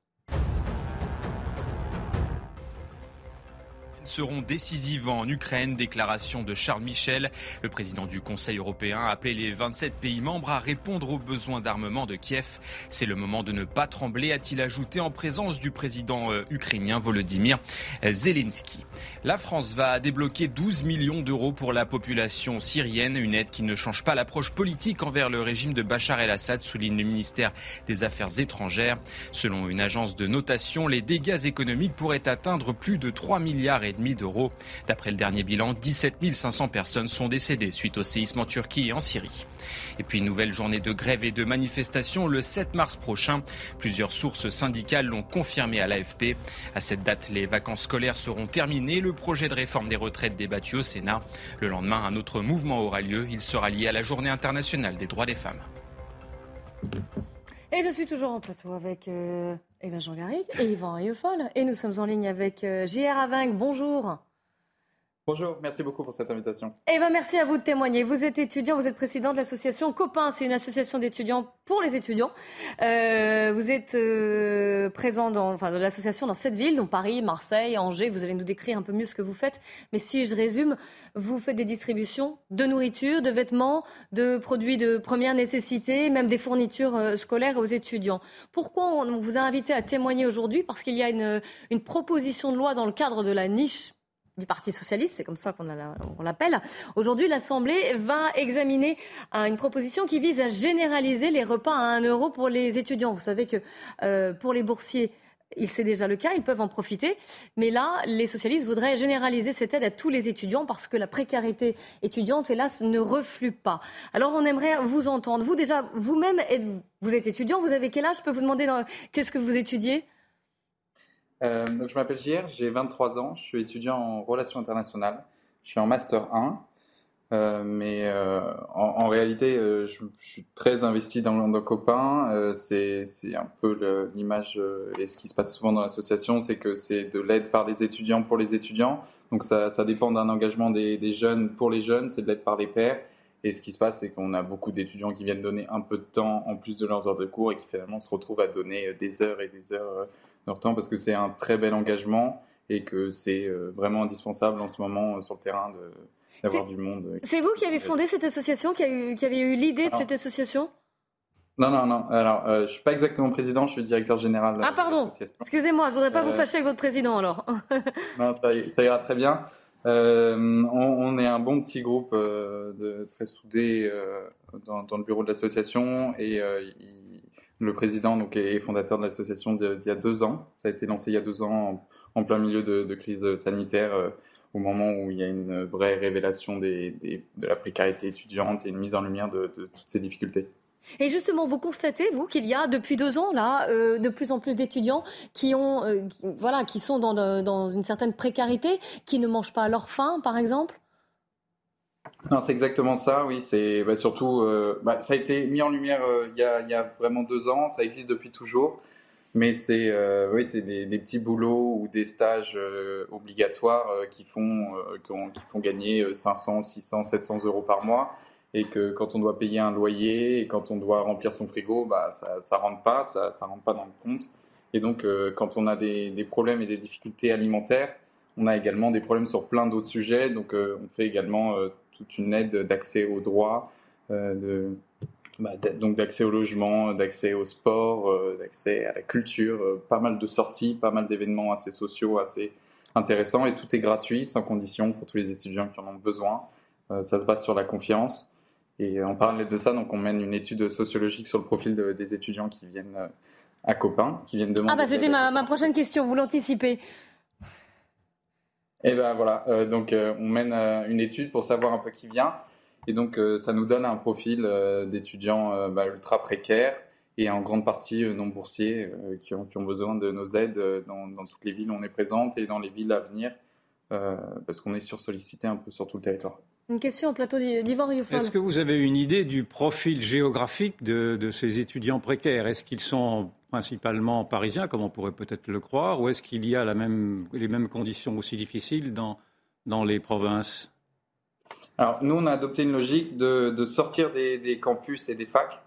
Seront décisives en Ukraine. Déclaration de Charles Michel. Le président du Conseil européen a appelé les 27 pays membres à répondre aux besoins d'armement de Kiev. C'est le moment de ne pas trembler, a-t-il ajouté en présence du président euh, ukrainien Volodymyr Zelensky. La France va débloquer 12 millions d'euros pour la population syrienne, une aide qui ne change pas l'approche politique envers le régime de Bachar el-Assad, souligne le ministère des Affaires étrangères. Selon une agence de notation, les dégâts économiques pourraient atteindre plus de 3 milliards et D'après le dernier bilan, 17 500 personnes sont décédées suite au séisme en Turquie et en Syrie. Et puis une nouvelle journée de grève et de manifestation le 7 mars prochain. Plusieurs sources syndicales l'ont confirmé à l'AFP. À cette date, les vacances scolaires seront terminées. Le projet de réforme des retraites débattu au Sénat. Le lendemain, un autre mouvement aura lieu. Il sera lié à la Journée internationale des droits des femmes. Et je suis toujours en plateau avec euh, Jean Garrigue et Yvan Ayefol. Et nous sommes en ligne avec euh, JR Aving. Bonjour. Bonjour, merci beaucoup pour cette invitation. Eh ben, merci à vous de témoigner. Vous êtes étudiant, vous êtes président de l'association Copain, c'est une association d'étudiants pour les étudiants. Euh, vous êtes euh, présent dans, enfin, de l'association dans sept villes, dont Paris, Marseille, Angers. Vous allez nous décrire un peu mieux ce que vous faites. Mais si je résume, vous faites des distributions de nourriture, de vêtements, de produits de première nécessité, même des fournitures euh, scolaires aux étudiants. Pourquoi on vous a invité à témoigner aujourd'hui? Parce qu'il y a une, une proposition de loi dans le cadre de la niche du Parti socialiste, c'est comme ça qu'on l'appelle. Aujourd'hui, l'Assemblée va examiner une proposition qui vise à généraliser les repas à 1 euro pour les étudiants. Vous savez que euh, pour les boursiers, c'est déjà le cas, ils peuvent en profiter. Mais là, les socialistes voudraient généraliser cette aide à tous les étudiants parce que la précarité étudiante, hélas, ne reflue pas. Alors, on aimerait vous entendre. Vous, déjà, vous-même, vous êtes étudiant, vous avez quel âge? Je peux vous demander qu'est-ce que vous étudiez? Euh, donc je m'appelle JR, j'ai 23 ans, je suis étudiant en relations internationales, je suis en master 1, euh, mais euh, en, réalité je, suis très investi dans, dans Copain, c'est un peu l'image et ce qui se passe souvent dans l'association, c'est que c'est de l'aide par les étudiants pour les étudiants, donc ça, ça dépend d'un engagement des, des, jeunes pour les jeunes, c'est de l'aide par les pairs. Et ce qui se passe, c'est qu'on a beaucoup d'étudiants qui viennent donner un peu de temps en plus de leurs heures de cours et qui finalement se retrouvent à donner des heures et des heures leur temps parce que c'est un très bel engagement et que c'est euh, vraiment indispensable en ce moment euh, sur le terrain d'avoir du monde. C'est vous qui avez fondé cette association, qui, a eu, qui avez eu l'idée de cette association? Non, non, non. Alors, euh, je suis pas exactement président, je suis directeur général. Ah, pardon. Excusez-moi, je voudrais pas vous fâcher avec votre président, alors. non, ça, ira très bien. on, est un bon petit groupe de, très soudé dans, dans, le bureau de l'association et il, le président donc, est fondateur de l'association d'il y a deux ans. Ça a été lancé il y a deux ans en, plein milieu de, crise sanitaire, euh, au moment où il y a une vraie révélation de la précarité étudiante et une mise en lumière de, toutes ces difficultés. Et justement, vous constatez, vous, qu'il y a depuis deux ans, là, euh, de plus en plus d'étudiants qui, euh, voilà, qui sont dans, dans, une certaine précarité, qui ne mangent pas à leur faim, par exemple? Non, c'est exactement ça, oui. C'est bah, surtout, euh, bah, ça a été mis en lumière euh, il, y a, vraiment deux ans. Ça existe depuis toujours, mais c'est, euh, oui, des, petits boulots ou des stages obligatoires qui font, qui font gagner 500, 600, 700 euros par mois, et que quand on doit payer un loyer et quand on doit remplir son frigo, bah, ça, ça rentre pas, ça, pas dans le compte. Et donc, quand on a des problèmes et des difficultés alimentaires, on a également des problèmes sur plein d'autres sujets. Donc, on fait également toute une aide d'accès aux droits, euh, de, bah, donc d'accès au logement, d'accès au sport, euh, d'accès à la culture, euh, pas mal de sorties, pas mal d'événements assez sociaux, assez intéressants, et tout est gratuit, sans condition pour tous les étudiants qui en ont besoin. ça se base sur la confiance. Et en parallèle de ça, donc on mène une étude sociologique sur le profil des étudiants qui viennent à Copain, qui viennent demander. Ah bah c'était ma, ma, prochaine question, vous l'anticipez? Et ben voilà, euh, donc euh, on mène euh, une étude pour savoir un peu qui vient. Et donc ça nous donne un profil d'étudiants bah, ultra précaires et en grande partie non boursiers qui ont, besoin de nos aides dans, dans, toutes les villes où on est présente et dans les villes à venir parce qu'on est sursollicité un peu sur tout le territoire. Une question au plateau d'Yvan Rioufol. Est-ce que vous avez une idée du profil géographique de, de ces étudiants précaires? Est-ce qu'ils sont principalement parisiens, comme on pourrait peut-être le croire, ou est-ce qu'il y a la même, les mêmes conditions aussi difficiles dans, dans les provinces? Alors, nous, on a adopté une logique de, de sortir des, des, campus et des facs.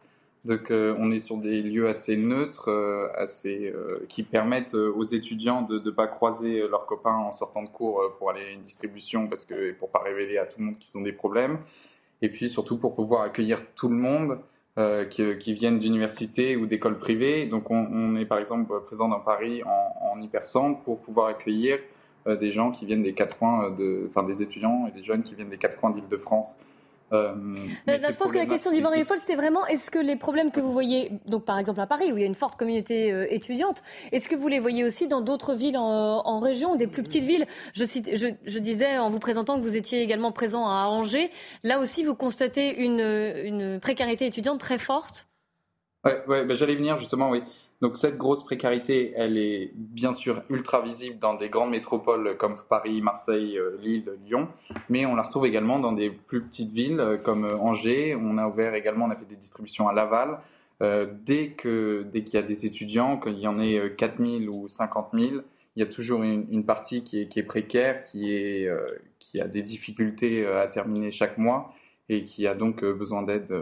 Donc, euh, on est sur des lieux assez neutres, euh, assez, euh, qui permettent aux étudiants de ne pas croiser leurs copains en sortant de cours pour aller à une distribution, parce que pour pas révéler à tout le monde qu'ils ont des problèmes. Et puis surtout pour pouvoir accueillir tout le monde, qui, viennent d'universités ou d'écoles privées. Donc on, on, est par exemple présent dans Paris en, en hypercentre pour pouvoir accueillir des gens qui viennent des quatre coins, de, enfin des étudiants et des jeunes qui viennent des quatre coins d'Île-de-France. Euh, je pense que la question d'Yvan Rieffol, c'était vraiment est-ce que les problèmes que vous voyez, donc par exemple à Paris, où il y a une forte communauté euh, étudiante, est-ce que vous les voyez aussi dans d'autres villes en, en, région, des plus petites villes? Je, cite, je, je, disais en vous présentant que vous étiez également présent à Angers. Là aussi, vous constatez une, une précarité étudiante très forte? Ouais, ouais ben j'allais venir justement, oui. Donc cette grosse précarité, elle est bien sûr ultra visible dans des grandes métropoles comme Paris, Marseille, euh, Lille, Lyon, mais on la retrouve également dans des plus petites villes euh, comme euh, Angers. On a ouvert également, on a fait des distributions à Laval. Dès que dès qu'il y a des étudiants, qu'il y en ait 4000 ou 50 000, il y a toujours une, partie qui est, précaire, qui, est, qui a des difficultés à terminer chaque mois et qui a donc besoin d'aide,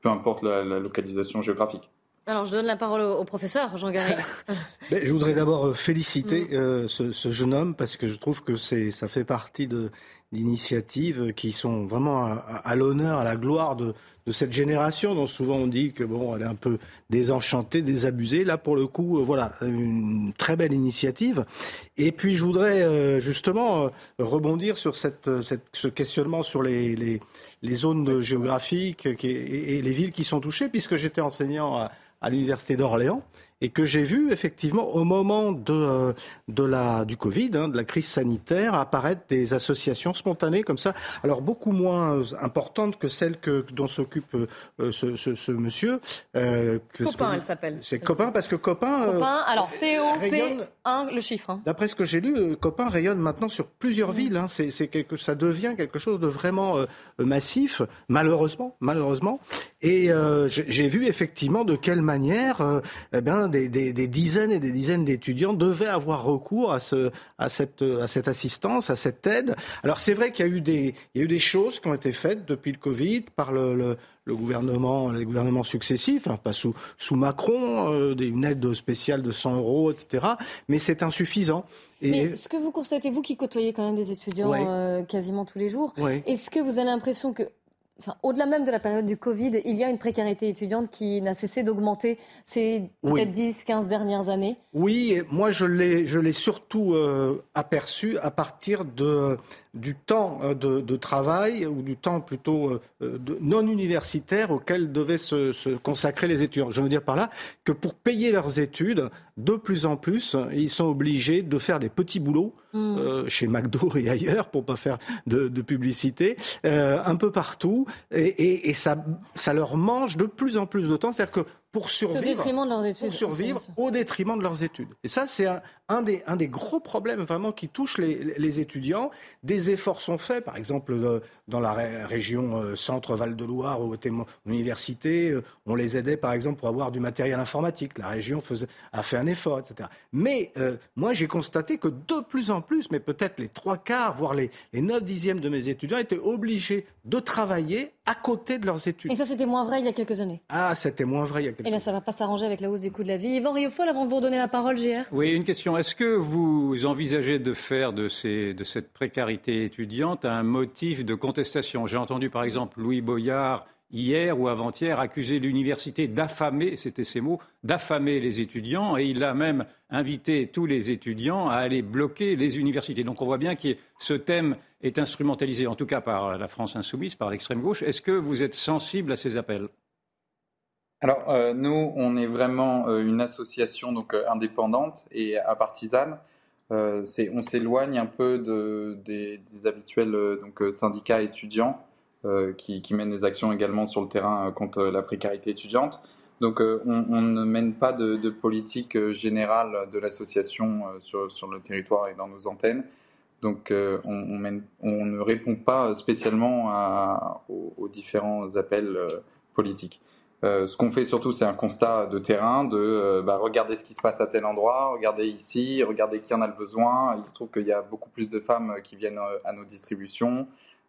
peu importe la localisation géographique. Alors, je donne la parole au, au professeur Jean Garry. ben, je voudrais d'abord féliciter euh, ce, ce, jeune homme parce que je trouve que c'est, ça fait partie de, d'initiatives qui sont vraiment à, l'honneur, à la gloire de, cette génération dont souvent on dit que bon, elle est un peu désenchantée, désabusée. Là, pour le coup, euh, voilà, une très belle initiative. Et puis, je voudrais euh, justement euh, rebondir sur cette, ce questionnement sur les, les, zones géographiques et, les villes qui sont touchées, puisque j'étais enseignant à l'université d'Orléans et que j'ai vu effectivement au moment de, de la, du Covid, hein, de la crise sanitaire, apparaître des associations spontanées comme ça, alors beaucoup moins importantes que celles que, dont s'occupe euh, ce, ce, ce, monsieur. Euh, Copain, elle s'appelle. C'est Copain parce que Copain. Copain, euh, alors COP1, le chiffre. Hein. D'après ce que j'ai lu, euh, Copain rayonne maintenant sur plusieurs mmh. villes. Hein. C'est, c'est quelque, ça devient quelque chose de vraiment euh, massif, malheureusement, malheureusement. Et j'ai vu effectivement de quelle manière, eh bien, des, des, des, dizaines et des dizaines d'étudiants devaient avoir recours à, ce, à, cette, à cette assistance, à cette aide. Alors c'est vrai qu'il y a eu des, il y a eu des choses qui ont été faites depuis le Covid par le, le, le gouvernement, les gouvernements successifs, hein, pas sous, sous Macron, euh, une aide spéciale de 100 euros, etc. Mais c'est insuffisant. Et... Mais ce que vous constatez, vous qui côtoyez quand même des étudiants ouais. euh, quasiment tous les jours, ouais. est-ce que vous avez l'impression que Enfin, au-delà même de la période du Covid, il y a une précarité étudiante qui n'a cessé d'augmenter ces peut-être oui. 10, 15 dernières années Oui, et moi je l'ai, je l'ai surtout euh, aperçu à partir de, du temps de, de, travail, ou du temps plutôt euh, de, non universitaire auquel devaient se, se, consacrer les étudiants. Je veux dire par là que pour payer leurs études, de plus en plus, ils sont obligés de faire des petits boulots mmh. euh, chez McDo et ailleurs, pour pas faire de, de publicité, euh, un peu partout, et, ça, ça leur mange de plus en plus de temps. C'est-à-dire que pour survivre, au détriment de leurs études. pour survivre au détriment de leurs études. Et ça, c'est un, un, des, un des gros problèmes vraiment qui touchent les, les étudiants. Des efforts sont faits, par exemple euh, dans la région euh, Centre-Val de Loire où était mon université, euh, on les aidait par exemple pour avoir du matériel informatique. La région faisait, a fait un effort, etc. Mais moi, j'ai constaté que de plus en plus, mais peut-être les trois quarts, voire les, les 9 dixièmes de mes étudiants étaient obligés de travailler à côté de leurs études. Et ça, c'était moins vrai il y a quelques années. Ah, c'était moins vrai il y a quelques années. Et là, ça ne va pas s'arranger avec la hausse des coûts de la vie. Yvan Riofol, avant de vous redonner la parole, JR. Oui, une question. Est-ce que vous envisagez de faire de, ces, de cette précarité étudiante un motif de contestation? J'ai entendu par exemple Louis Boyard hier ou avant-hier accuser l'université d'affamer, c'était ses mots, d'affamer les étudiants, et il a même invité tous les étudiants à aller bloquer les universités. Donc on voit bien que ce thème est instrumentalisé, en tout cas par la France insoumise, par l'extrême gauche. Est-ce que vous êtes sensible à ces appels? Alors euh, nous, on est vraiment euh, une association donc euh, indépendante et partisane. on s'éloigne un peu de, des, habituels syndicats étudiants qui, mènent des actions également sur le terrain contre la précarité étudiante. Donc on, ne mène pas de, politique générale de l'association sur, le territoire et dans nos antennes. Donc on, ne répond pas spécialement aux, différents appels politiques. Euh, ce qu'on fait surtout, c'est un constat de terrain, de euh, bah, regarder ce qui se passe à tel endroit, regarder ici, regarder qui en a le besoin. Il se trouve qu'il y a beaucoup plus de femmes qui viennent euh, à nos distributions.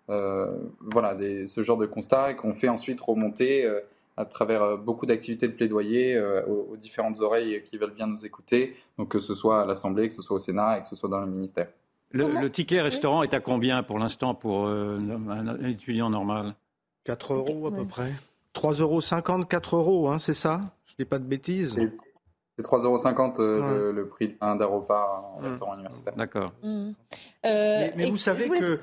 Voilà, des, ce genre de constat et qu'on fait ensuite remonter à travers beaucoup d'activités de plaidoyer aux, aux, différentes oreilles qui veulent bien nous écouter, donc que ce soit à l'Assemblée, que ce soit au Sénat et que ce soit dans le ministère. Le, ticket restaurant est à combien pour l'instant pour un, étudiant normal? 4 euros à peu près. 3,50 euros, 4 euros, hein, c'est ça? Je dis pas de bêtises. C'est 3,50 euros euh, le, prix d'un repas en restaurant universitaire. D'accord. Mmh. Euh, mais, vous savez que,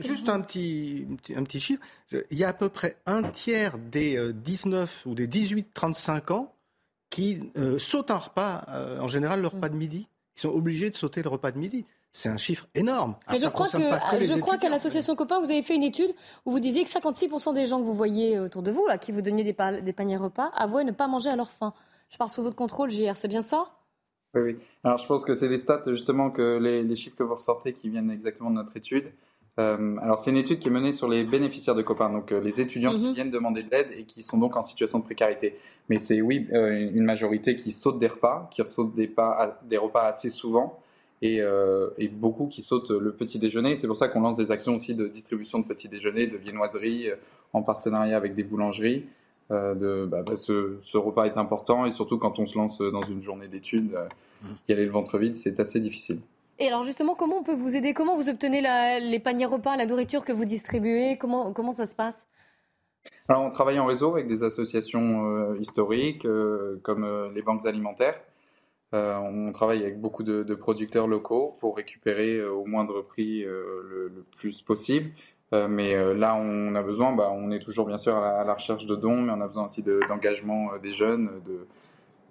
juste, un, petit, un petit chiffre, il y a à peu près un tiers des 19 euh, ou des 18-35 ans qui sautent un repas, en général le repas de midi. Ils sont obligés de sauter le repas de midi. C'est un chiffre énorme. Mais je crois, que, je crois qu'à l'association Copain, vous avez fait une étude où vous disiez que 56% des gens que vous voyez autour de vous, là, qui vous donnaient des, des paniers repas, avouaient ne pas manger à leur faim. Je parle sous votre contrôle, JR, c'est bien ça? Oui, oui. Alors je pense que c'est des stats justement que les, chiffres que vous ressortez qui viennent exactement de notre étude. Euh, alors c'est une étude qui est menée sur les bénéficiaires de copains, donc euh, les étudiants qui mhm. viennent demander de l'aide et qui sont donc en situation de précarité. Mais c'est oui euh, une majorité qui saute des repas, qui saute des, pas, des repas assez souvent et, beaucoup qui sautent le petit déjeuner. C'est pour ça qu'on lance des actions aussi de distribution de petit déjeuner, de viennoiserie, en partenariat avec des boulangeries. Euh, de, bah, bah, ce, repas est important et surtout quand on se lance dans une journée d'études, mmh. y aller le ventre vide, c'est assez difficile. Et alors justement, comment on peut vous aider? Comment vous obtenez les paniers repas, la nourriture que vous distribuez? Comment, comment ça se passe? Alors, on travaille en réseau avec des associations historiques comme les banques alimentaires. Euh, on travaille avec beaucoup de, producteurs locaux pour récupérer euh, au moindre prix euh, le, plus possible. Mais là, on a besoin, bah, on est toujours bien sûr à la, recherche de dons, mais on a besoin aussi d'engagement des jeunes,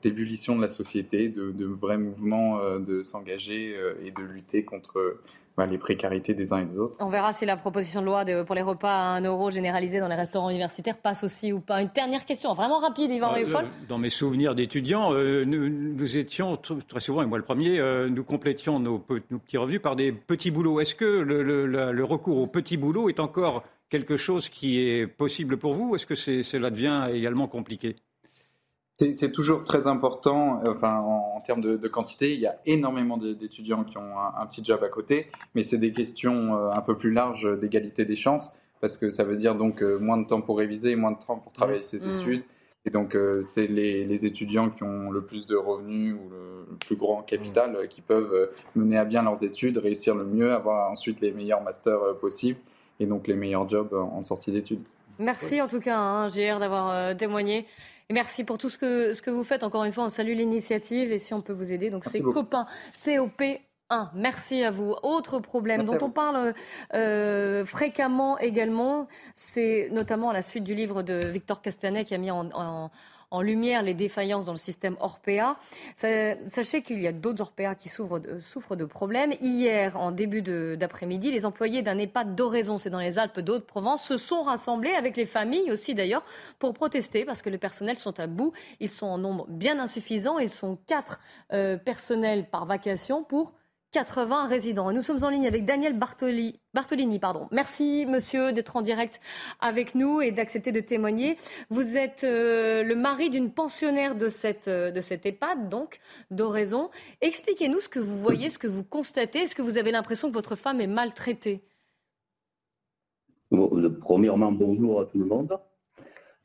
d'ébullition de la société, de, de vrais mouvements de s'engager et de lutter contre bah, les précarités des uns et des autres. On verra si la proposition de loi pour les repas à 1 euro généralisés dans les restaurants universitaires passe aussi ou pas. Une dernière question, vraiment rapide, Yvan euh, Dans mes souvenirs d'étudiants, euh, nous, étions très souvent, et moi le premier, euh, nous complétions nos, petits revenus par des petits boulots. Est-ce que le, recours aux petits boulots est encore quelque chose qui est possible pour vous ou est-ce que cela devient également compliqué? C'est toujours très important, enfin, en, termes de, quantité. Il y a énormément d'étudiants qui ont un, petit job à côté, mais c'est des questions euh, un peu plus larges d'égalité des chances, parce que ça veut dire donc euh, moins de temps pour réviser, moins de temps pour travailler mmh. ses mmh. études. Et donc, euh, c'est les, étudiants qui ont le plus de revenus ou le, plus grand capital mmh. qui peuvent mener à bien leurs études, réussir le mieux, avoir ensuite les meilleurs masters possibles et donc les meilleurs jobs en sortie d'études. Merci en tout cas, hein, JR, d'avoir témoigné. Et merci pour tout ce que, ce que vous faites. Encore une fois, on salue l'initiative et si on peut vous aider. Donc, c'est copain COP 1. Merci à vous. Autre problème dont on parle euh, fréquemment également, c'est notamment à la suite du livre de Victor Castanet qui a mis en, en lumière les défaillances dans le système Orpea. Sachez qu'il y a d'autres Orpea qui souffrent de, souffrent de problèmes. Hier, en début d'après-midi, les employés d'un EHPAD d'Oraison, c'est dans les Alpes d'Haute-Provence, se sont rassemblés avec les familles aussi d'ailleurs pour protester parce que les personnels sont à bout. Ils sont en nombre bien insuffisant. Ils sont quatre euh, personnels par vacation pour 80 résidents. nous sommes en ligne avec Daniel Bartolini. Pardon. Merci, monsieur, d'être en direct avec nous et d'accepter de témoigner. Vous êtes euh, le mari d'une pensionnaire de cette, euh, de cette EHPAD, donc, d'Oraison. Expliquez-nous ce que vous voyez, ce que vous constatez. Est-ce que vous avez l'impression que votre femme est maltraitée? Premièrement, bonjour à tout le monde.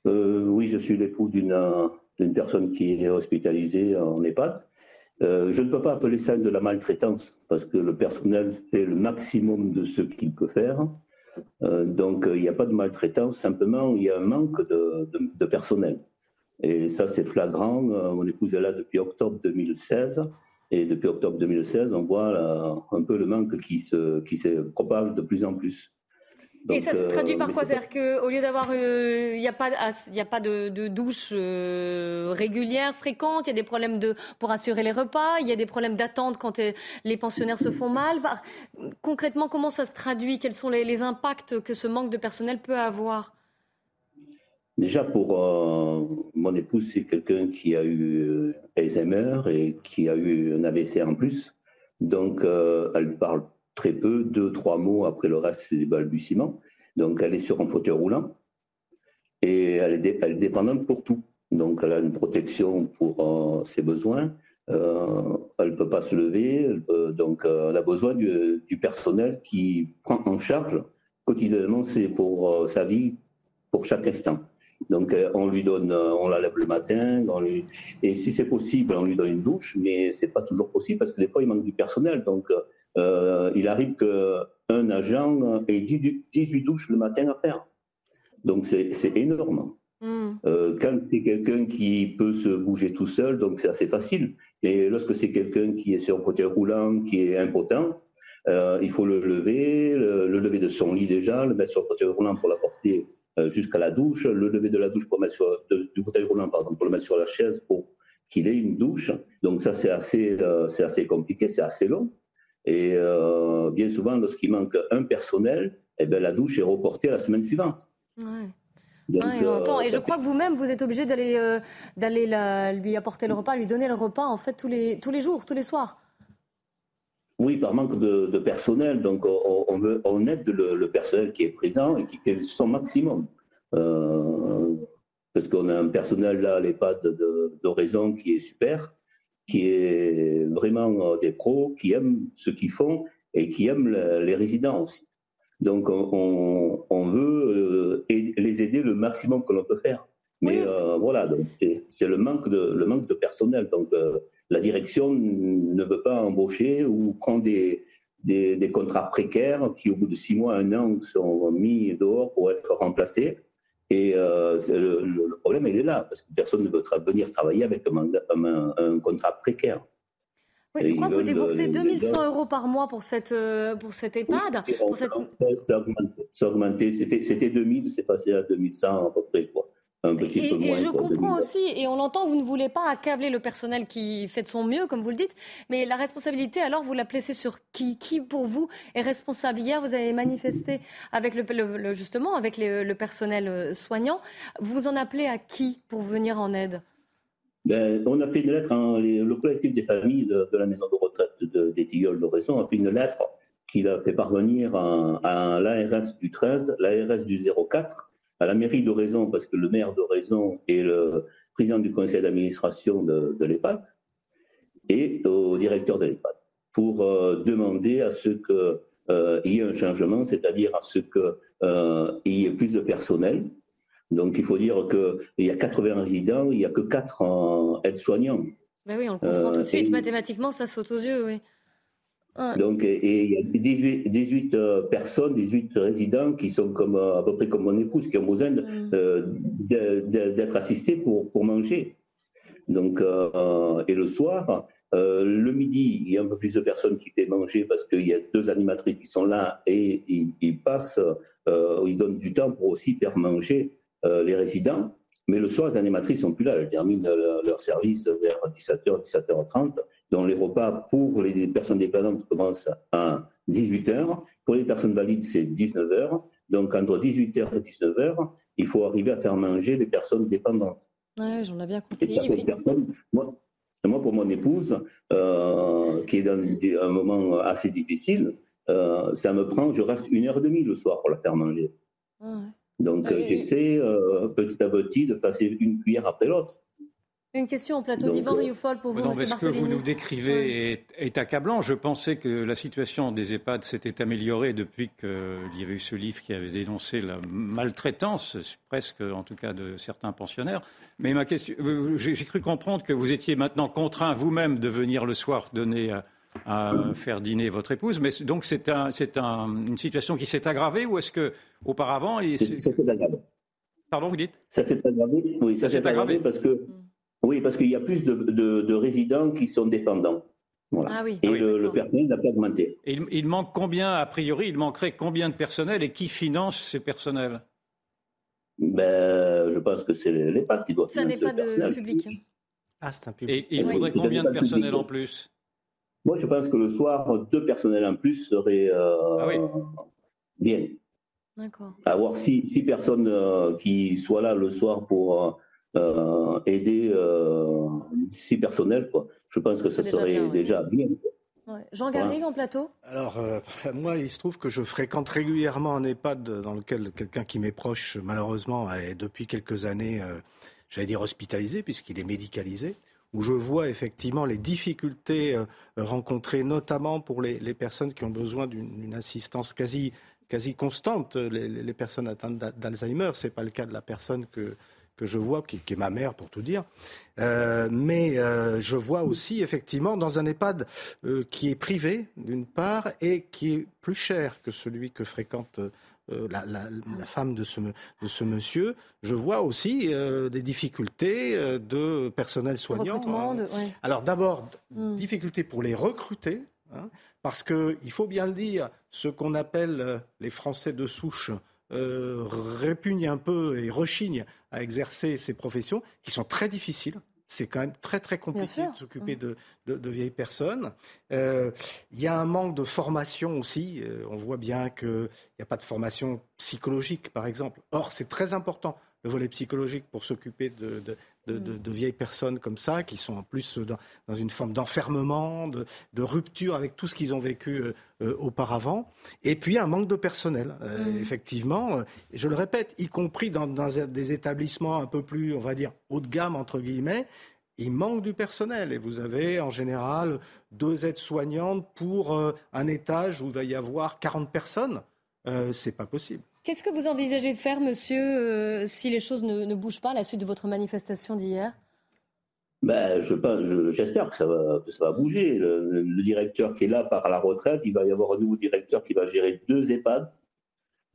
Euh, oui, je suis l'époux d'une personne qui est hospitalisée en EHPAD. Euh, je ne peux pas appeler ça de la maltraitance parce que le personnel fait le maximum de ce qu'il peut faire. Euh, donc il n'y a pas de maltraitance, simplement il y a un manque de, personnel. Et ça c'est flagrant. Euh, mon épouse est là depuis octobre 2016. Et depuis octobre 2016, on voit un peu le manque qui se, qui se propage de plus en plus et ça se traduit par quoi? C'est-à-dire qu'au lieu d'avoir. Euh, il n'y a pas, y a pas de, de douche euh, régulière, fréquente, il y a des problèmes de, pour assurer les repas, il y a des problèmes d'attente quand euh, les pensionnaires se font mal. Bah, concrètement, comment ça se traduit? Quels sont les, impacts que ce manque de personnel peut avoir? Déjà, pour mon épouse, c'est quelqu'un qui a eu Alzheimer et qui a eu un AVC en plus. Donc, elle parle très peu, deux, trois mots, après le reste, c'est des balbutiements. Donc, elle est sur un fauteuil roulant et elle est, dépendante pour tout. Donc, elle a une protection pour euh, ses besoins. Euh, elle ne peut pas se lever. donc, euh, elle a besoin du, du, personnel qui prend en charge quotidiennement c'est pour sa vie, pour chaque instant. Donc, on lui donne, on la lève le matin, et si c'est possible, on lui donne une douche, mais c'est pas toujours possible parce que des fois, il manque du personnel. Donc, euh, il arrive qu'un agent ait 18 douches le matin à faire. Donc c'est énorme. Hmm. Euh, quand c'est quelqu'un qui peut se bouger tout seul, donc c'est assez facile. Et lorsque c'est quelqu'un qui est sur un fauteuil roulant, qui est impotent, euh, il faut le lever, le, lever de son lit déjà, le mettre sur le fauteuil roulant pour l'apporter jusqu'à la douche, le lever de la douche pour mettre sur, du fauteuil roulant pardon, pour le mettre sur la chaise pour qu'il ait une douche. Donc ça c'est assez, c'est assez compliqué, c'est assez long. Et euh, bien souvent, lorsqu'il manque un personnel, eh ben, la douche est reportée à la semaine suivante. Ouais. Euh, et je crois que vous-même, vous êtes obligé d'aller euh, d'aller lui apporter le repas, lui donner le repas en fait tous les, tous les jours, tous les soirs. Oui, par manque de, personnel. Donc on, veut, on aide le, personnel qui est présent et qui fait son maximum. parce qu'on a un personnel là à l'EHPAD d'Horizon qui est super qui est vraiment euh, des pros, qui aiment ce qu'ils font et qui aiment les résidents aussi. Donc on, on veut euh, les aider le maximum que l'on peut faire. Mais euh, voilà, donc c'est le manque de le manque de personnel. Donc la direction ne veut pas embaucher ou des, des, des, contrats précaires qui, au bout de six mois, un an, sont mis dehors pour être remplacés. Et euh, le, problème, il est là, parce que personne ne veut venir travailler avec un, contrat précaire. Oui, je crois que vous déboursez 2100 euros par mois pour cette, euh, pour cette EHPAD. Ça a augmenté, c'était 2000, c'est passé à 2100 à peu près. Et, je comprends aussi, et on l'entend, vous ne voulez pas accabler le personnel qui fait de son mieux, comme vous le dites, mais la responsabilité, alors, vous la placez sur qui? Qui, pour vous, est responsable? Hier, vous avez manifesté avec le, justement avec le personnel euh, soignant. Vous en appelez à qui pour venir en aide? Ben, on a fait une lettre, le collectif des familles de, la maison de retraite de, des Tilleuls a fait une lettre qu'il a fait parvenir à, à l'ARS du 13, l'ARS du 04 à la mairie d'Oraison, parce que le maire d'Oraison est le président du conseil d'administration de, l'EHPAD, et au directeur de l'EHPAD, pour euh, demander à ce qu'il euh, y ait un changement, c'est-à-dire à ce qu'il euh, y ait plus de personnel. Donc il faut dire qu'il y a 80 résidents, il n'y a que 4 aides-soignants. Ben oui, on le comprend tout de suite, mathématiquement ça saute aux yeux, oui. Donc, et il y a 18, euh, personnes, 18 résidents qui sont comme, euh, à peu près comme mon épouse, qui ont besoin mm. euh, d'être assistés pour, pour manger. Donc, et le soir, le midi, il y a un peu plus de personnes qui font manger parce qu'il y a deux animatrices qui sont là et ils, passent, ils donnent du temps pour aussi faire manger les résidents. Mais le soir, les animatrices sont plus là. Elles terminent leur, service vers 17h, 17h30. Donc les repas pour les personnes dépendantes commencent à 18h. Pour les personnes valides, c'est 19h. Donc entre 18h et 19h, il faut arriver à faire manger les personnes dépendantes. Oui, j'en ai bien compris. Et certaines personnes, moi, moi, pour mon épouse, euh, qui est dans un moment assez difficile, euh, ça me prend, je reste une heure et demie le soir pour la faire manger. Ah Donc euh, j'essaie petit à petit de passer une cuillère après l'autre. Une question en plateau d'Ivan Rioufol pour vous, non, Ce que vous nous décrivez est, accablant? Je pensais que la situation des EHPAD s'était améliorée depuis qu'il y avait eu ce livre qui avait dénoncé la maltraitance, presque en tout cas de certains pensionnaires. Mais ma question, j'ai cru comprendre que vous étiez maintenant contraint vous-même de venir le soir donner à, faire dîner votre épouse. Mais donc c'est un, une situation qui s'est aggravée ou est-ce que auparavant il... Ça s'est aggravé. Pardon, vous dites? Ça s'est aggravé. Oui, ça, s'est aggravé parce que. Oui, parce qu'il y a plus de, résidents qui sont dépendants. Ah oui. Et ah le, personnel n'a pas augmenté. Et il, manque combien, a priori, il manquerait combien de personnel et qui finance ces personnels? Ben, Je pense que c'est l'EHPAD qui doit financer Ça n'est pas de public. Ah, c'est un public. Et il faudrait combien de personnel en plus? Moi, je pense que le soir, deux personnels en plus seraient euh, ah bien. D'accord. Avoir six, six personnes euh, qui soient là le soir pour euh, euh, aider euh, si personnel, quoi. Je pense que ça serait déjà bien. Jean Garrigue en plateau? Alors, euh, moi, il se trouve que je fréquente régulièrement un EHPAD dans lequel quelqu'un qui m'est proche, malheureusement, est depuis quelques années, j'allais dire hospitalisé, puisqu'il est médicalisé, où je vois effectivement les difficultés rencontrées, notamment pour les, personnes qui ont besoin d'une assistance quasi, quasi constante, les, les personnes atteintes d'Alzheimer. Ce n'est pas le cas de la personne que, que je vois, qui, est ma mère pour tout dire. Euh, mais euh, je vois aussi effectivement dans un EHPAD euh, qui est privé d'une part et qui est plus cher que celui que fréquente la, femme de ce, de ce, monsieur, je vois aussi des difficultés de personnel soignant. Alors d'abord, hmm. difficultés pour les recruter, hein, parce qu'il faut bien le dire, ce qu'on appelle les Français de souche euh, répugne un peu et rechigne à exercer ces professions qui sont très difficiles. C'est quand même très très compliqué de s'occuper de, de, vieilles personnes. Euh, il y a un manque de formation aussi. Euh, on voit bien qu'il n'y a pas de formation psychologique, par exemple. Or, c'est très important le volet psychologique pour s'occuper de, de, vieilles personnes comme ça, qui sont en plus dans, une forme d'enfermement, de, rupture avec tout ce qu'ils ont vécu euh, euh, auparavant. Et puis un manque de personnel, euh, mmh. effectivement. Je le répète, y compris dans, des établissements un peu plus, on va dire, haut de gamme, entre guillemets, il manque du personnel et vous avez en général deux aides-soignantes pour un étage où il va y avoir 40 personnes. Euh, c'est pas possible. Qu'est-ce que vous envisagez de faire, monsieur, euh, si les choses ne, bougent pas à la suite de votre manifestation d'hier? Ben, J'espère que, ça va, bouger. Le, directeur qui est là part à la retraite. Il va y avoir un nouveau directeur qui va gérer deux EHPAD.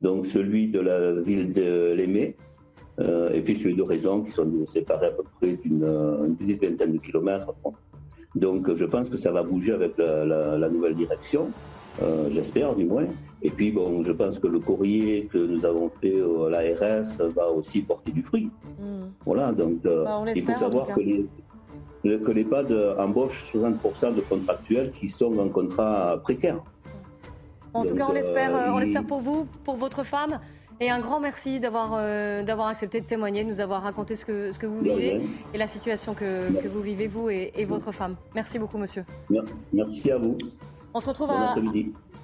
Donc celui de la ville de Lémé euh, et puis celui de Raison qui sont séparés à peu près d'une petite vingtaine de kilomètres. Donc je pense que ça va bouger avec la nouvelle direction. Euh, j'espère du moins. Et puis, bon, je pense que le courrier que nous avons fait à l'ARS va aussi porter du fruit. Hmm. Voilà, donc euh, bah, il faut savoir que les, que l'EHPAD embauche 60% de contractuels qui sont en contrat précaire. En tout cas, on l'espère, euh, pour vous, pour votre femme. Et un grand merci d'avoir d'avoir accepté de témoigner, de nous avoir raconté ce que, ce que vous vivez et la situation que, que vous vivez, vous et, et, votre femme. Merci beaucoup, monsieur. Merci à vous. On se retrouve à.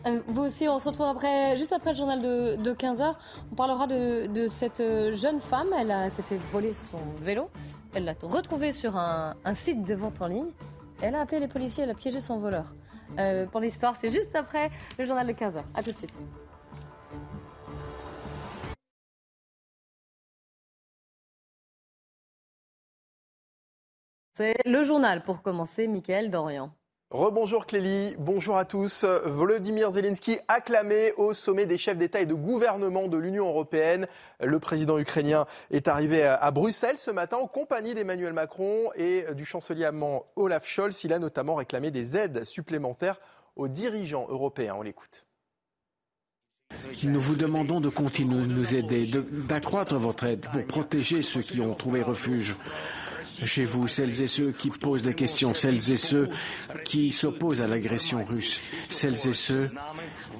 Euh, vous aussi, on se retrouve après, juste après le journal de, 15h. On parlera de, cette euh, jeune femme. Elle, s'est fait voler son vélo. Elle l'a retrouvé sur un, site de vente en ligne. Elle a appelé les policiers, elle a piégé son voleur. Euh, pour l'histoire, c'est juste après le journal de 15h. A tout de suite. C'est le journal pour commencer, Mickaël Dorian. Rebonjour Clélie, bonjour à tous. Volodymyr Zelensky acclamé au sommet des chefs d'État et de gouvernement de l'Union européenne. Le président ukrainien est arrivé à Bruxelles ce matin en compagnie d'Emmanuel Macron et du chancelier allemand Olaf Scholz. Il a notamment réclamé des aides supplémentaires aux dirigeants européens. On l'écoute. Nous vous demandons de continuer de nous aider, d'accroître votre aide pour protéger ceux qui ont trouvé refuge chez vous, celles et ceux qui posent des questions, celles et ceux qui s'opposent à l'agression russe, celles et ceux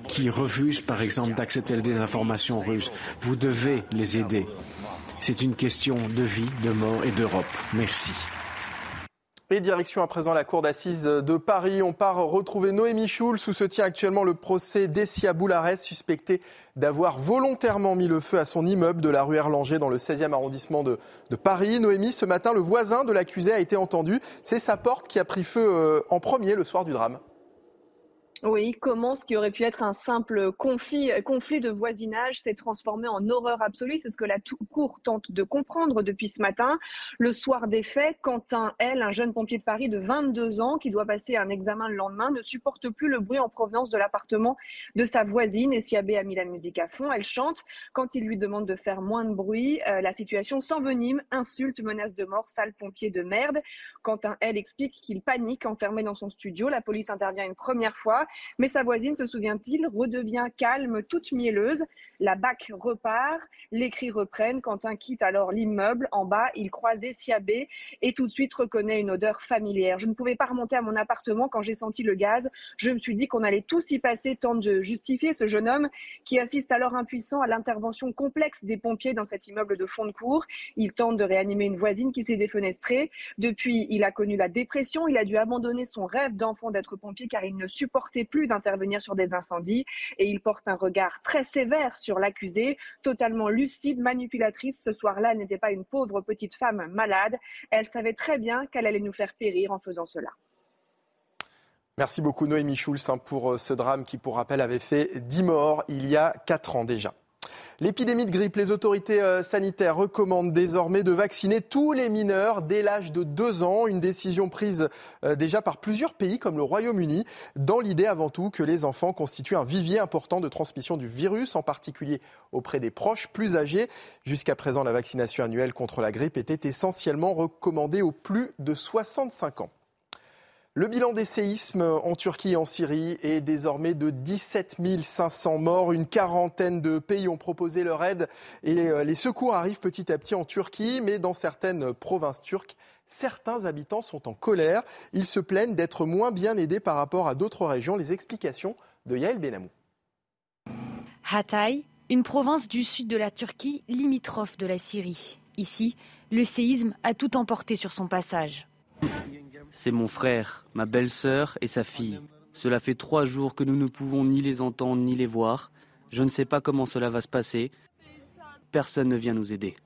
qui refusent, par exemple, d'accepter des informations russes. Vous devez les aider. C'est une question de vie, de mort et d'Europe. Merci. Et direction à présent la cour d'assises de Paris. On part retrouver Noémie Schulz où se tient actuellement le procès d'Essia Boularès, suspectée d'avoir volontairement mis le feu à son immeuble de la rue Erlanger dans le 16e arrondissement de, de Paris. Noémie, ce matin, le voisin de l'accusé a été entendu. C'est sa porte qui a pris feu euh, en premier le soir du drame. Oui, comment ce qui aurait pu être un simple conflit, conflit de voisinage s'est transformé en horreur absolue. C'est ce que la Cour tente de comprendre depuis ce matin. Le soir des faits, Quentin, elle, un jeune pompier de Paris de 22 ans qui doit passer un examen le lendemain, ne supporte plus le bruit en provenance de l'appartement de sa voisine. Et Siabé a mis la musique à fond. Elle chante. Quand il lui demande de faire moins de bruit, euh, la situation s'envenime. Insulte, menace de mort, sale pompier de merde. Quentin, elle, explique qu'il panique enfermé dans son studio. La police intervient une première fois. Mais sa voisine, se souvient-il, redevient calme, toute mielleuse. La bac repart, les cris reprennent. Quentin quitte alors l'immeuble. En bas, il croisait Siabé et tout de suite reconnaît une odeur familière. Je ne pouvais pas remonter à mon appartement quand j'ai senti le gaz. Je me suis dit qu'on allait tous y passer, tente de justifier ce jeune homme qui assiste alors impuissant à l'intervention complexe des pompiers dans cet immeuble de fond de cour. Il tente de réanimer une voisine qui s'est défenestrée. Depuis, il a connu la dépression. Il a dû abandonner son rêve d'enfant d'être pompier car il ne supportait plus d'intervenir sur des incendies et il porte un regard très sévère sur l'accusée, totalement lucide, manipulatrice. Ce soir-là, elle n'était pas une pauvre petite femme malade. Elle savait très bien qu'elle allait nous faire périr en faisant cela. Merci beaucoup Noémie Schulz hein, pour euh, ce drame qui, pour rappel, avait fait 10 morts il y a 4 ans déjà. L'épidémie de grippe, les autorités euh, sanitaires recommandent désormais de vacciner tous les mineurs dès l'âge de 2 ans, une décision prise euh, déjà par plusieurs pays comme le Royaume-Uni, dans l'idée avant tout que les enfants constituent un vivier important de transmission du virus, en particulier auprès des proches plus âgés. Jusqu'à présent, la vaccination annuelle contre la grippe était essentiellement recommandée aux plus de 65 ans. Le bilan des séismes en Turquie et en Syrie est désormais de 17 500 morts. Une quarantaine de pays ont proposé leur aide et euh, les secours arrivent petit à petit en Turquie, mais dans certaines provinces turques, certains habitants sont en colère. Ils se plaignent d'être moins bien aidés par rapport à d'autres régions. Les explications de Yael Benamou. Hatay, une province du sud de la Turquie, limitrophe de la Syrie. Ici, le séisme a tout emporté sur son passage. C'est mon frère, ma belle-sœur et sa fille. Cela fait trois jours que nous ne pouvons ni les entendre ni les voir. Je ne sais pas comment cela va se passer. Personne ne vient nous aider.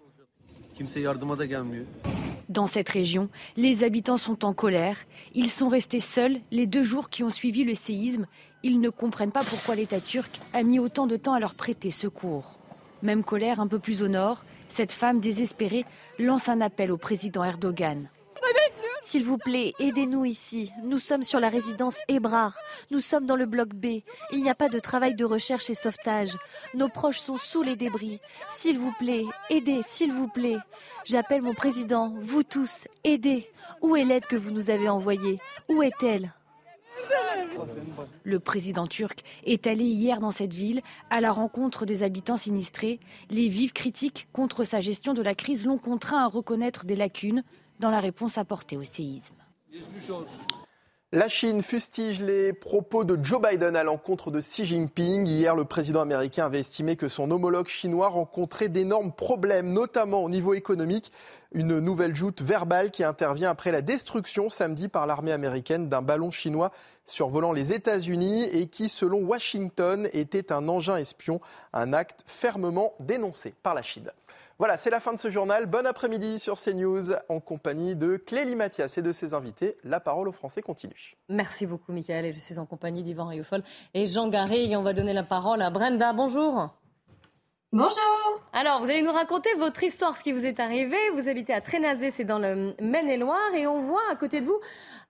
Dans cette région, les habitants sont en colère. Ils sont restés seuls les deux jours qui ont suivi le séisme. Ils ne comprennent pas pourquoi l'État turc a mis autant de temps à leur prêter secours. Même colère un peu plus au nord, cette femme désespérée lance un appel au président Erdogan. S'il vous plaît, aidez-nous ici. Nous sommes sur la résidence Ebrar. Nous sommes dans le bloc B. Il n'y a pas de travail de recherche et sauvetage. Nos proches sont sous les débris. S'il vous plaît, aidez, s'il vous plaît. J'appelle mon président, vous tous, aidez. Où est l'aide que vous nous avez envoyée? Où est-elle? Le président turc est allé hier dans cette ville à la rencontre des habitants sinistrés. Les vives critiques contre sa gestion de la crise l'ont contraint à reconnaître des lacunes dans la réponse apportée au séisme. La Chine fustige les propos de Joe Biden à l'encontre de Xi Jinping. Hier, le président américain avait estimé que son homologue chinois rencontrait d'énormes problèmes, notamment au niveau économique. Une nouvelle joute verbale qui intervient après la destruction samedi par l'armée américaine d'un ballon chinois survolant les États-Unis et qui, selon Washington, était un engin espion, un acte fermement dénoncé par la Chine. Voilà, c'est la fin de ce journal. Bon après-midi sur CNews en compagnie de Clélie Mathias et de ses invités. La parole aux Français continue. Merci beaucoup, Michael. Et je suis en compagnie d'Yvan Riofol et Jean Garry. Et on va donner la parole à Brenda. Bonjour. Bonjour. Alors, vous allez nous raconter votre histoire, ce qui vous est arrivé. Vous habitez à Trénazé, c'est dans le Maine-et-Loire, et on voit à côté de vous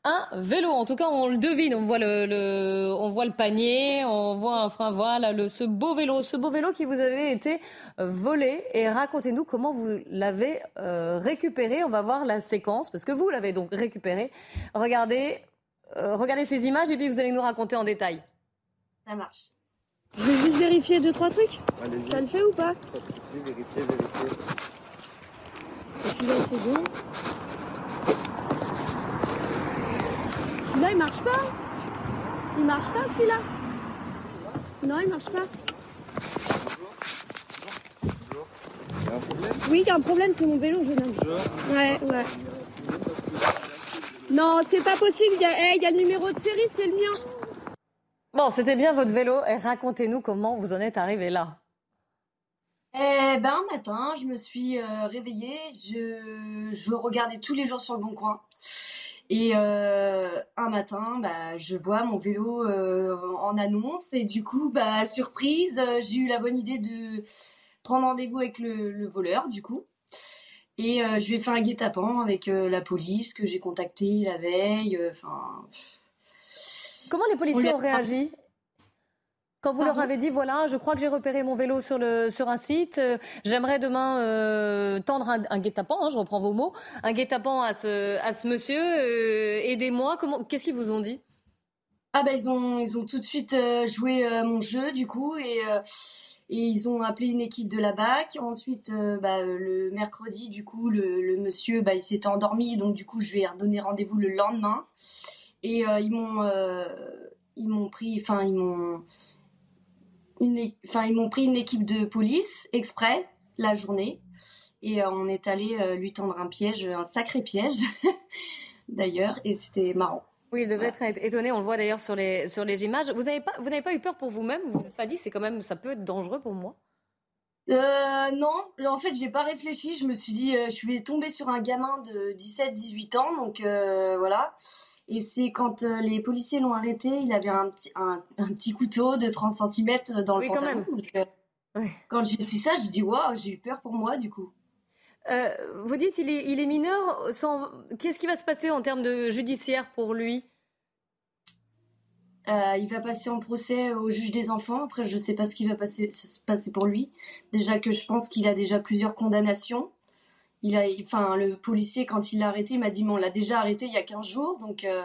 un vélo. En tout cas, on le devine. On voit le, on voit le panier, on voit un frein. Voilà, le, ce beau vélo, ce beau vélo qui vous avait été euh, volé. Et racontez-nous comment vous l'avez euh, récupéré. On va voir la séquence parce que vous l'avez donc récupéré. Regardez, euh, regardez ces images et puis vous allez nous raconter en détail. Ça marche. Je vais juste vérifier deux, trois trucs. Ça le fait ou pas? Vérifiez, vérifiez. Celui-là, c'est bon. Celui-là, il marche pas. Il marche pas, celui-là. Non, il marche pas. Oui, il y a un problème, c'est mon vélo, jeune homme. Ouais, ouais. Non, c'est pas possible. Il y, a, il y a le numéro de série, c'est le mien. Bon, c'était bien votre vélo. Et racontez-nous comment vous en êtes arrivé là. Eh ben, un matin, je me suis euh, réveillée. Je, je regardais tous les jours sur le bon coin. Et euh, un matin, bah, je vois mon vélo euh, en annonce. Et du coup, bah, surprise, euh, j'ai eu la bonne idée de prendre rendez-vous avec le, le voleur, du coup. Et euh, je lui ai fait un guet-apens avec la police que j'ai contacté la veille. Enfin. Comment les policiers On ont réagi? Quand vous leur avez dit, voilà, je crois que j'ai repéré mon vélo sur, le, sur un site, euh, j'aimerais demain euh, tendre un, un guet-apens, hein, je reprends vos mots, un guet-apens à ce, à ce monsieur, euh, aidez-moi, qu'est-ce qu'ils vous ont dit? Ah bah ils ont ils ont tout de suite joué mon jeu du coup et et ils ont appelé une équipe de la BAC. Ensuite bah, le mercredi du coup le, le monsieur bah il s'était endormi donc du coup je lui ai redonné rendez-vous le lendemain et ils m'ont ils m'ont pris enfin ils m'ont une enfin ils m'ont pris une équipe de police exprès la journée et euh, on est allé euh, lui tendre un piège un sacré piège d'ailleurs et c'était marrant. Oui, il devait être étonné, on le voit d'ailleurs sur les, sur les images. Vous n'avez pas, vous n'avez pas eu peur pour vous-même? Vous vous êtes pas dit, c'est quand même, ça peut être dangereux pour moi? Euh, non, en fait, j'ai pas réfléchi. Je me suis dit, je vais tomber sur un gamin de 17-18 ans, donc voilà. Et c'est quand euh, les policiers l'ont arrêté, il avait un petit, un, un petit couteau de 30 cm dans le Oui, quand pantalon. même. Donc, euh, Quand j'ai vu ça, j'ai dit, waouh, j'ai eu peur pour moi, du coup. Euh, Vous dites, il est, il est mineur, sans... qu'est-ce qui va se passer en termes de judiciaire pour lui? Euh, il va passer en procès au juge des enfants. Après, je sais pas ce qui va passer, se passer pour lui. Déjà que je pense qu'il a déjà plusieurs condamnations. Il a, enfin, le policier, quand il l'a arrêté, il m'a dit, mais on l'a déjà arrêté il y a 15 jours, donc. euh,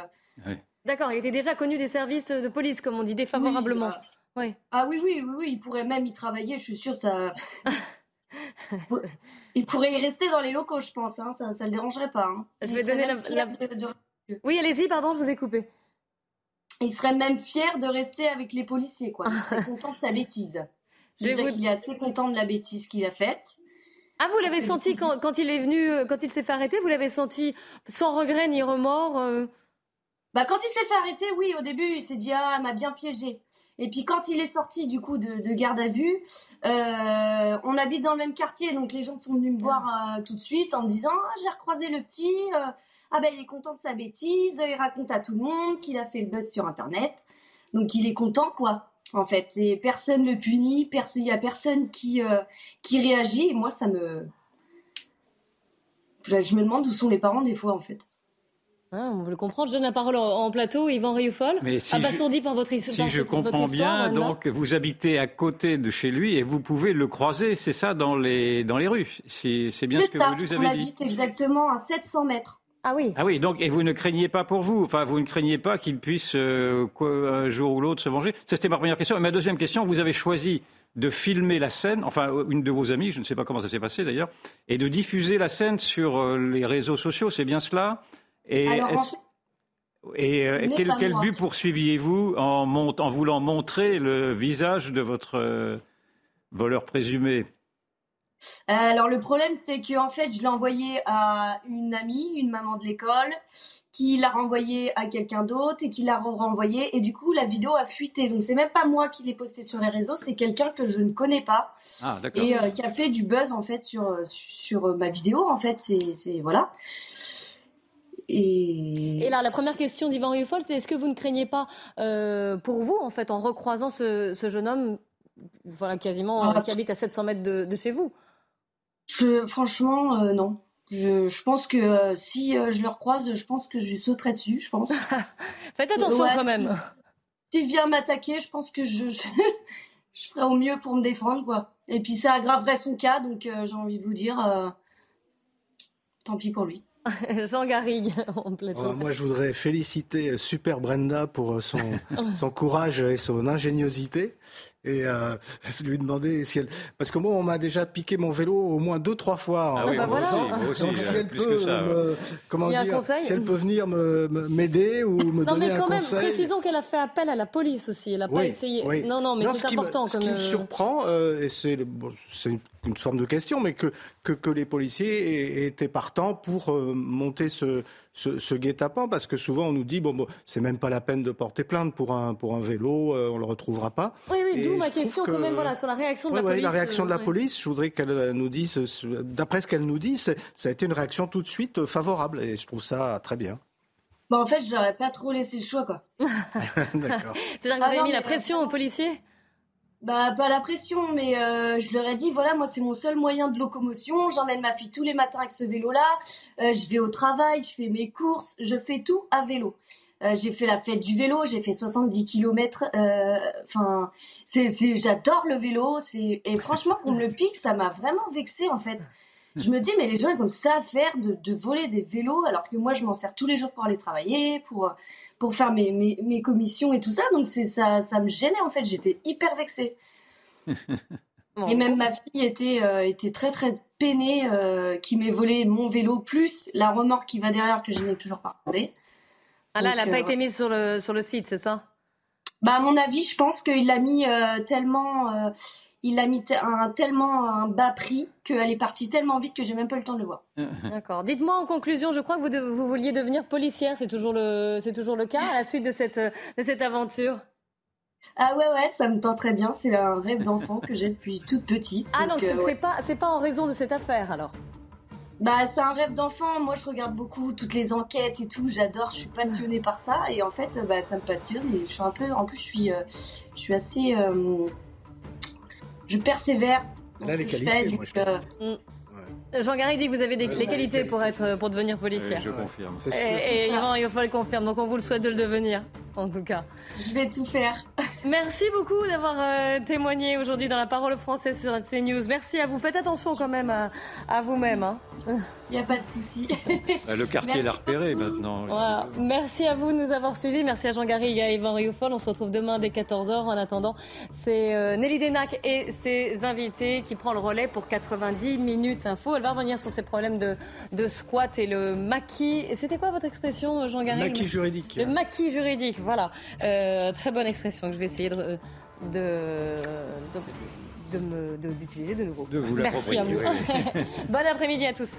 D'accord, il était déjà connu des services de police, comme on dit, défavorablement. Oui. Ah oui, oui, oui, oui, il pourrait même y travailler, je suis sûre, ça. il pourrait y rester dans les locaux, je pense, hein, ça, ça le dérangerait pas. hein. Je Il vais donner la- fier de- de- Oui, allez-y, pardon, je vous ai coupé. Il serait même fier de rester avec les policiers, quoi. Il serait content de sa bêtise. Je Déjà vous- qu'il est assez content de la bêtise qu'il a faite. Ah, vous l'avez senti quand, quand il est venu, euh, quand il s'est fait arrêter, vous l'avez senti sans regret ni remords euh? Bah, quand il s'est fait arrêter, oui, au début, il s'est dit, ah, elle m'a bien piégé. Et puis, quand il est sorti, du coup, de, de garde à vue, euh, on habite dans le même quartier, donc les gens sont venus me voir euh, tout de suite en me disant, ah, j'ai recroisé le petit, euh, ah, ben, il est content de sa bêtise, il raconte à tout le monde qu'il a fait le buzz sur Internet. Donc, il est content, quoi, en fait. Et personne ne le punit, personne, il y a personne qui, euh, qui réagit, et moi, ça me. Je me demande où sont les parents, des fois, en fait. Ah, on le comprend. Je donne la parole en, plateau, Yvan Rioufol, Mais si abasourdi je- par votre, his- Si par je votre- comprends histoire, bien, donc vous habitez à côté de chez lui et vous pouvez le croiser, c'est ça, dans les, dans les rues. C'est bien ce que vous nous on avez dit. habite exactement à 700 mètres. Ah oui. Ah oui, donc et vous ne craignez pas pour vous, enfin vous ne craignez pas qu'il puisse euh, quoi, un jour ou l'autre se venger. Ça c'était ma première question. Et ma deuxième question, vous avez choisi de filmer la scène, enfin une de vos amies, je ne sais pas comment ça s'est passé d'ailleurs, et de diffuser la scène sur euh, les réseaux sociaux, c'est bien cela? Et Alors, en est-ce- fait, et euh, n'est quel, but poursuiviez-vous en, mont- en voulant montrer le visage de votre euh, voleur présumé? Euh, alors le problème c'est que en fait je l'ai envoyé à une amie, une maman de l'école, qui l'a renvoyé à quelqu'un d'autre et qui l'a renvoyé et du coup la vidéo a fuité. Donc c'est même pas moi qui l'ai posté sur les réseaux, c'est quelqu'un que je ne connais pas Ah et euh, qui a fait du buzz en fait sur euh, sur euh, ma vidéo en fait. C'est voilà. Et Et là, la première question d'Yvan Rioufol, c'est est-ce que vous ne craignez pas euh, pour vous, en fait, en recroisant ce, ce jeune homme, voilà, quasiment, Ah. euh, qui habite à 700 mètres de, de chez vous Je, franchement, euh, non. Je, je pense que euh, si euh, je le recroise, je pense que je lui sauterai dessus, je pense. Faites attention Ouais, quand même. S'il vient m'attaquer, je pense que je, je, je ferai au mieux pour me défendre, quoi. Et puis ça aggraverait son cas, donc euh, j'ai envie de vous dire, euh, tant pis pour lui. Jean Garrigue, en plateau. Euh, moi, je voudrais féliciter Super Brenda pour son, son courage et son ingéniosité. Et euh, lui demander si elle. Parce que moi, on m'a déjà piqué mon vélo au moins deux, trois fois. Ah oui, bah voilà. aussi, moi aussi, Donc si elle peut ça. me, comment dire, conseil si elle peut venir me- me- m'aider ou me Non, donner mais un quand même, conseil. précisons qu'elle a fait appel à la police aussi. Elle n'a pas Oui, essayé. oui. Non, non, mais ce c'est me- important. ce comme, qui me euh, surprend, euh, et c'est bon, une, une forme de question, mais que, que, que les policiers aient- étaient partants pour euh, monter ce, ce, ce guet-apens, parce que souvent on nous dit bon, bon c'est même pas la peine de porter plainte pour un, pour un vélo, euh, on le retrouvera pas. Oui, oui, d'où ma question que- quand même voilà, sur la réaction de Ouais, la ouais, police. la réaction de la euh, ouais. police, je voudrais qu'elle euh, nous dise, d'après ce qu'elle nous dit, ça a été une réaction tout de suite favorable, et je trouve ça très bien. Bah, en fait, je n'aurais pas trop laissé le choix, quoi. D'accord. C'est-à-dire que vous Ah avez non, mis la pression aux policiers? Bah, pas la pression, mais euh, je leur ai dit, voilà, moi, c'est mon seul moyen de locomotion. J'emmène ma fille tous les matins avec ce vélo-là. Euh, je vais au travail, je fais mes courses, je fais tout à vélo. Euh, j'ai fait la fête du vélo, j'ai fait 70 km. Enfin, c'est, c'est, j'adore le vélo. C'est, et franchement, qu'on me le pique, ça m'a vraiment vexé en fait. Je me dis, mais les gens, ils ont que ça à faire de, de voler des vélos, alors que moi, je m'en sers tous les jours pour aller travailler, pour, pour faire mes, mes, mes commissions et tout ça. Donc, c'est, ça, ça me gênait en fait. J'étais hyper vexée. Et même ma fille était, euh, était très très peinée euh, qui m'ait volé mon vélo plus la remorque qui va derrière que je n'ai toujours pas retrouvé. Ah là, elle n'a pas euh, été mise sur le, sur le site, c'est ça? Bah à mon avis, je pense qu'il l'a mis euh, tellement, il l'a mis un tellement un bas prix qu'elle est partie tellement vite que j'ai même pas eu le temps de le voir. D'accord. Dites-moi en conclusion, je crois que vous, de- vous vouliez devenir policière, c'est toujours le, c'est toujours le cas à la suite de cette, de cette aventure. Ah ouais ouais, ça me tente très bien. C'est un rêve d'enfant que j'ai depuis toute petite. Ah donc euh, c'est ouais. c'est pas, c'est pas en raison de cette affaire alors? Bah, c'est un rêve d'enfant. Moi, je regarde beaucoup toutes les enquêtes et tout. J'adore. Je suis passionnée par ça. Et en fait, bah, ça me passionne. Et je suis un peu. En plus, je suis, euh, je suis assez. euh, Je persévère. dans ce les que je qualités, fais, moi, donc, je euh, Jean Garry dit que vous avez des, Ouais, les qualités pour être, pour devenir policière. je confirme. C'est sûr. Et, et Yvan, le confirmer. Donc on vous le souhaite de le devenir, en tout cas. Je vais tout faire. Merci beaucoup d'avoir euh, témoigné aujourd'hui dans la parole française sur CNews. Merci à vous. Faites attention quand même à, à vous-même. hein. Il n'y a pas de souci. Bah, Le quartier Merci l'a repéré maintenant. Voilà. Merci à vous de nous avoir suivis. Merci à Jean Garry et à Yvan Rioufol. On se retrouve demain dès 14h. En attendant, c'est euh, Nelly Denac et ses invités qui prend le relais pour 90 minutes info. Elle va revenir sur ses problèmes de, de squat et le maquis. Et C'était quoi votre expression, Jean Garry Maquis juridique. Le maquis juridique, voilà. Euh, très bonne expression que je vais essayer de, de, de, de me- de- d'utiliser de nouveau. De vous Merci à vous. bon après-midi à tous.